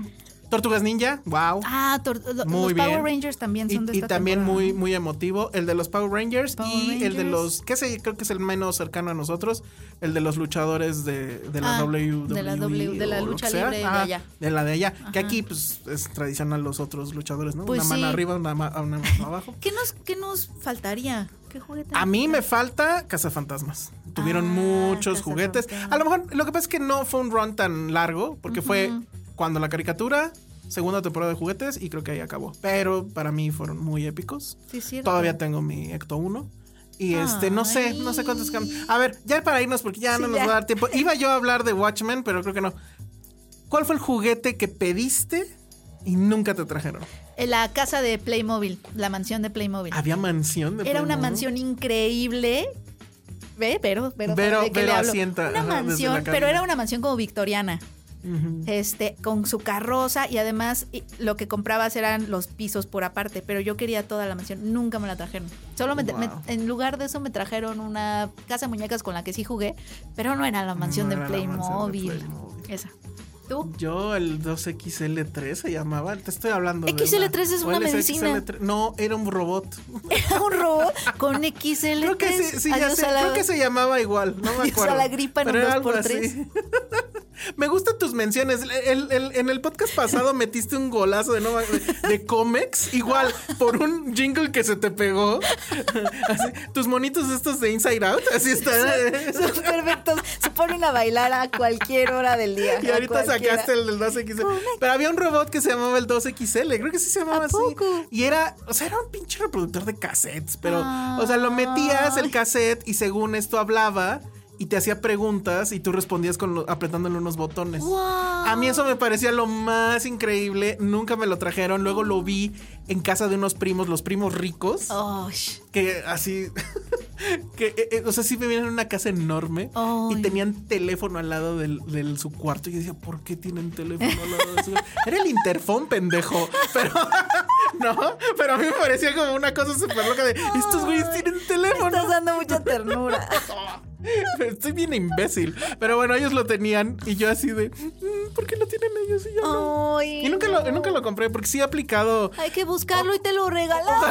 Tortugas Ninja, wow. ah, Muy los Power. Rangers también Y, son de y esta también temporada. muy muy emotivo el de los Power Rangers Power y el de los que sé, creo que es el menos cercano a nosotros, el de los luchadores de, de la Ah, WWE de la W, de la lucha libre de allá. de la de allá, que aquí pues es tradicional los otros luchadores, ¿no? Pues una mano arriba, una, ma- una mano [LAUGHS] abajo. ¿Qué nos, ¿Qué nos faltaría? ¿Qué juguete? A mí me falta Cazafantasmas. Tuvieron Ah, muchos juguetes. A lo mejor lo que pasa es que no fue un run tan largo, porque fue cuando la caricatura, segunda temporada de juguetes y creo que ahí acabó. Pero para mí fueron muy épicos. Sí, cierto. Todavía tengo mi Ecto 1. Y este, no sé, no sé cuántos cam- A ver, ya para irnos, porque ya Sí, no nos ya. va a dar tiempo. [LAUGHS] Iba yo a hablar de Watchmen, pero creo que no. ¿Cuál fue el juguete que pediste y nunca te trajeron? En La casa de Playmobil, la mansión de Playmobil. Había mansión de Era una Playmobil? mansión increíble Ve, pero, pero, Vero- ¿de le Vero hablo? asienta, Una mansión, pero era una mansión como victoriana. -huh. este, con su carroza y además lo que comprabas eran los pisos por aparte, pero yo quería toda la mansión, nunca me la trajeron. Solo me, wow. me, en lugar de eso me trajeron una casa de muñecas con la que sí jugué, pero no era la mansión, no de, era Playmobil. La mansión de Playmobil. Esa. ¿Tú? Yo el 2XL3 se llamaba. Te estoy hablando XL3 de. XL3 es una medicina. XL3. No, era un robot. [LAUGHS] Era un robot con XL3. Creo que sí, sí ya sé. La... Creo que se llamaba igual. No me acuerdo. A la gripa en Pero un 2x3. [LAUGHS] Me gustan tus menciones. El- el- en el podcast pasado metiste un golazo de, no, de, de Comex, igual por un jingle que se te pegó. Así, tus monitos estos de Inside Out, así están. Son perfectos. Se ponen a bailar a cualquier hora del día. Y ahorita cualquiera. sacaste el del 2XL. Pero había un robot que se llamaba el 2XL. Creo que sí se llamaba ¿A así. Y era, o sea, era un pinche reproductor de cassettes. Pero, o sea, lo metías el cassette y según esto hablaba y te hacía preguntas y tú respondías con lo- apretándole unos botones. A mí eso me parecía lo más increíble. Nunca me lo trajeron. Luego lo vi en casa de unos primos, los primos ricos. Oh, Que así. [LAUGHS] que, eh, eh, o sea, sí vivían en una casa enorme y tenían teléfono al lado del, del- su cuarto. Y yo decía, ¿por qué tienen teléfono al lado de su [LAUGHS] Era el interfón, pendejo. Pero, [LAUGHS] no, pero a mí me parecía como una cosa súper loca de estos güeyes tienen me teléfono. estás dando mucha ternura. [LAUGHS] Estoy bien imbécil. Pero bueno, ellos lo tenían y yo así de, "Mm, ¿por qué lo tienen ellos y yo no? Ay, Y nunca lo, nunca lo compré porque sí he aplicado Hay que buscarlo y te lo regalamos.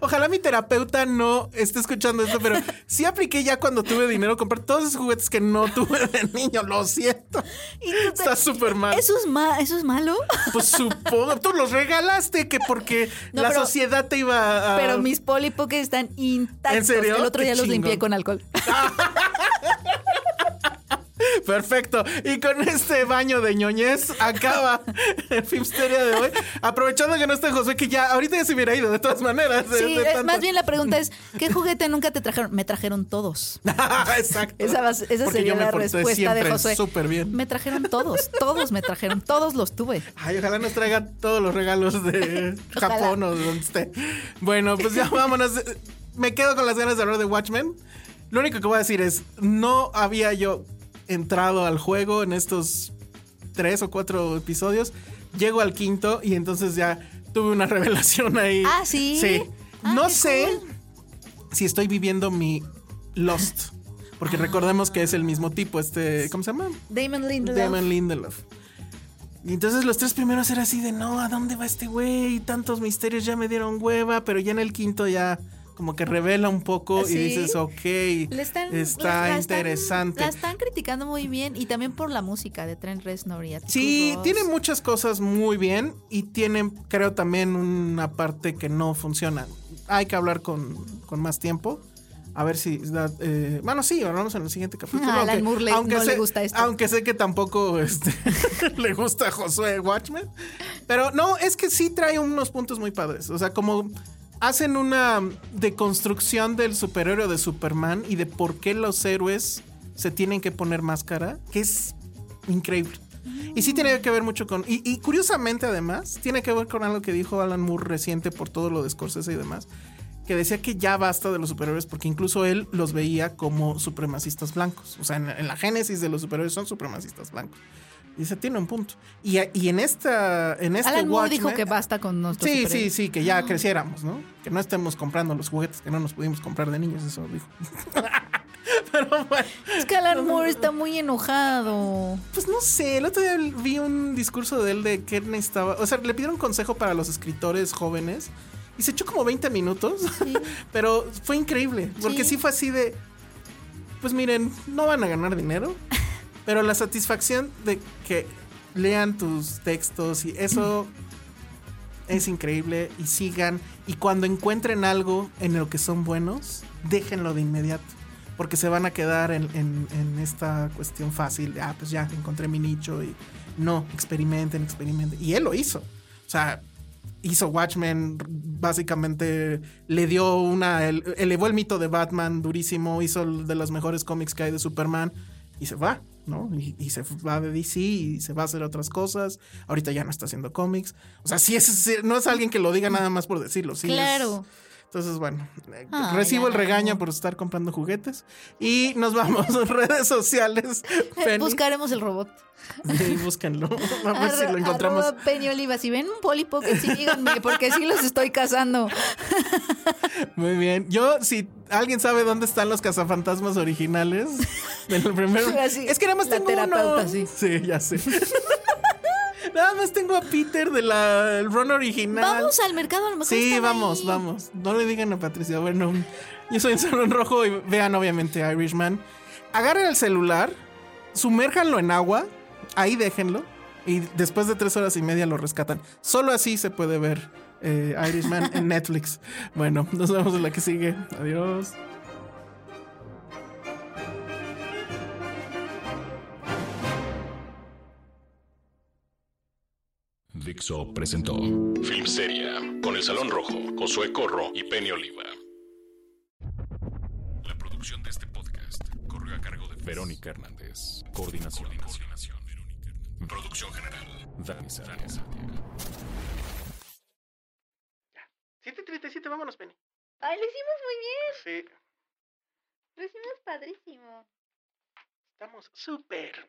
Ojalá [LAUGHS] mi terapeuta no esté escuchando esto, pero sí apliqué ya cuando tuve dinero comprar todos esos juguetes que no tuve de niño. Lo siento. Y tú te- Está súper mal. ¿Eso es, ma ¿Eso es malo? Pues supongo. Tú los regalaste que porque No, la pero- sociedad te iba a. Pero mis Polly Pocket están intactos. Ah. ¿En serio? El otro Qué día los limpié con alcohol. Perfecto. Y con este baño de ñoñez acaba el Filmsteria de hoy. Aprovechando que no está José, que ya ahorita ya se hubiera ido de todas maneras. de- Sí, de tanto- más bien la pregunta es, ¿qué juguete nunca te trajeron? Me trajeron todos. [LAUGHS] Exacto. Esa, esa Porque sería yo me la respuesta de Josué. Súper bien. Me trajeron todos, todos me trajeron, todos los tuve. Ay, ojalá nos traiga todos los regalos de. [LAUGHS] Japón o de donde esté. Bueno, pues ya [LAUGHS] vámonos. Me quedo con las ganas de hablar de Watchmen. Lo único que voy a decir es, no había yo entrado al juego en estos tres o cuatro episodios. Llego al quinto y entonces ya tuve una [LAUGHS] revelación ahí. Ah, ¿sí? Sí. Ah, no sé cool. si estoy viviendo mi Lost. Porque recordemos que es el mismo tipo, este, ¿cómo se llama? Damon Lindelof. Damon Lindelof. Y entonces los tres primeros era así de no, ¿a dónde va este güey? Tantos misterios ya me dieron hueva, pero ya en el quinto ya como que revela un poco ¿Sí? y dices, ok, Le están, está la- la están- interesante. la están criticando muy bien y también por la música de Trent Reznor y Sí, Ross. tiene muchas cosas muy bien y tiene, creo, también una parte que no funciona. Hay que hablar con, con más tiempo. A ver si... eh, bueno, sí, hablamos en el siguiente capítulo. A Alan Moore le- no sé, le gusta esto. Aunque sé que tampoco este, [LAUGHS] le gusta a Josué Watchmen. Pero no, es que sí trae unos puntos muy padres. O sea, como hacen una deconstrucción del superhéroe de Superman y de por qué los héroes se tienen que poner máscara, que es increíble. Y sí tiene que ver mucho con... Y, curiosamente además, tiene que ver con algo que dijo Alan Moore reciente por todo lo de Scorsese y demás, que decía que ya basta de los superhéroes porque incluso él los veía como supremacistas blancos. O sea, en, en la génesis de los superhéroes son supremacistas blancos. Y dice, tiene un punto. Y, y en esta... En este Alan Moore dijo Watchmen- que basta con nuestros Sí, sí, sí, que ya creciéramos, ¿no? Que no estemos comprando los juguetes que no nos pudimos comprar de niños, eso dijo. [LAUGHS] Pero bueno, Es que Alan Moore está muy enojado. pues no sé, el otro día vi un discurso de él de que él necesitaba, o sea, le pidieron consejo para los escritores jóvenes y se echó como 20 minutos, [LAUGHS] pero fue increíble, porque sí. Sí. fue así de, pues miren, no van a ganar dinero, pero la satisfacción de que lean tus textos y eso es increíble y sigan y cuando encuentren algo en lo que son buenos, déjenlo de inmediato. Porque se van a quedar en, esta cuestión fácil de, ah, pues ya encontré mi nicho y no, experimenten, experimenten. Y él lo hizo. O sea, hizo Watchmen, básicamente le dio una, el- elevó el mito de Batman durísimo, hizo de los mejores cómics que hay de Superman y se va, ¿no? Y, se va de DC y se va a hacer otras cosas. Ahorita ya no está haciendo cómics. O sea, sí es, no es alguien que lo diga nada más por decirlo. Sí Claro. Entonces, bueno, Ay, recibo el regaño por estar comprando juguetes. Y nos vamos a [LAUGHS] redes sociales. Penny. Buscaremos el robot. Sí, búsquenlo. [LAUGHS] A ver si lo encontramos. Penny Oliva. Si ven un Polly Pocket, sí díganme, porque sí los estoy cazando. [LAUGHS] Muy bien. Yo, si alguien sabe dónde están los cazafantasmas originales del primero. Así, es que nada más tengo terapeuta, uno. sí. Sí, ya sé. Nada más tengo a Peter del el run original. Vamos al mercado, a lo mejor. Sí, vamos, ahí. vamos. No le digan a Patricia. Bueno, yo soy en Salón Rojo y vean obviamente Irishman. Agarren el celular, sumérjanlo en agua, ahí déjenlo y después de tres horas y media lo rescatan. Solo así se puede ver eh, Irishman en [LAUGHS] Netflix. Bueno, nos vemos en la que sigue. Adiós. Dixo presentó Filmsteria con El Salón Rojo, Josué Corro y Penny Oliva. La producción de este podcast corrió a cargo de Verónica Hernández. Coordinación. Coordinación. Verónica Hernández. Producción general. Dani Sánchez. Siete, treinta y siete, vámonos, Penny. Ay, lo hicimos muy bien. Sí, Lo hicimos padrísimo. estamos súper.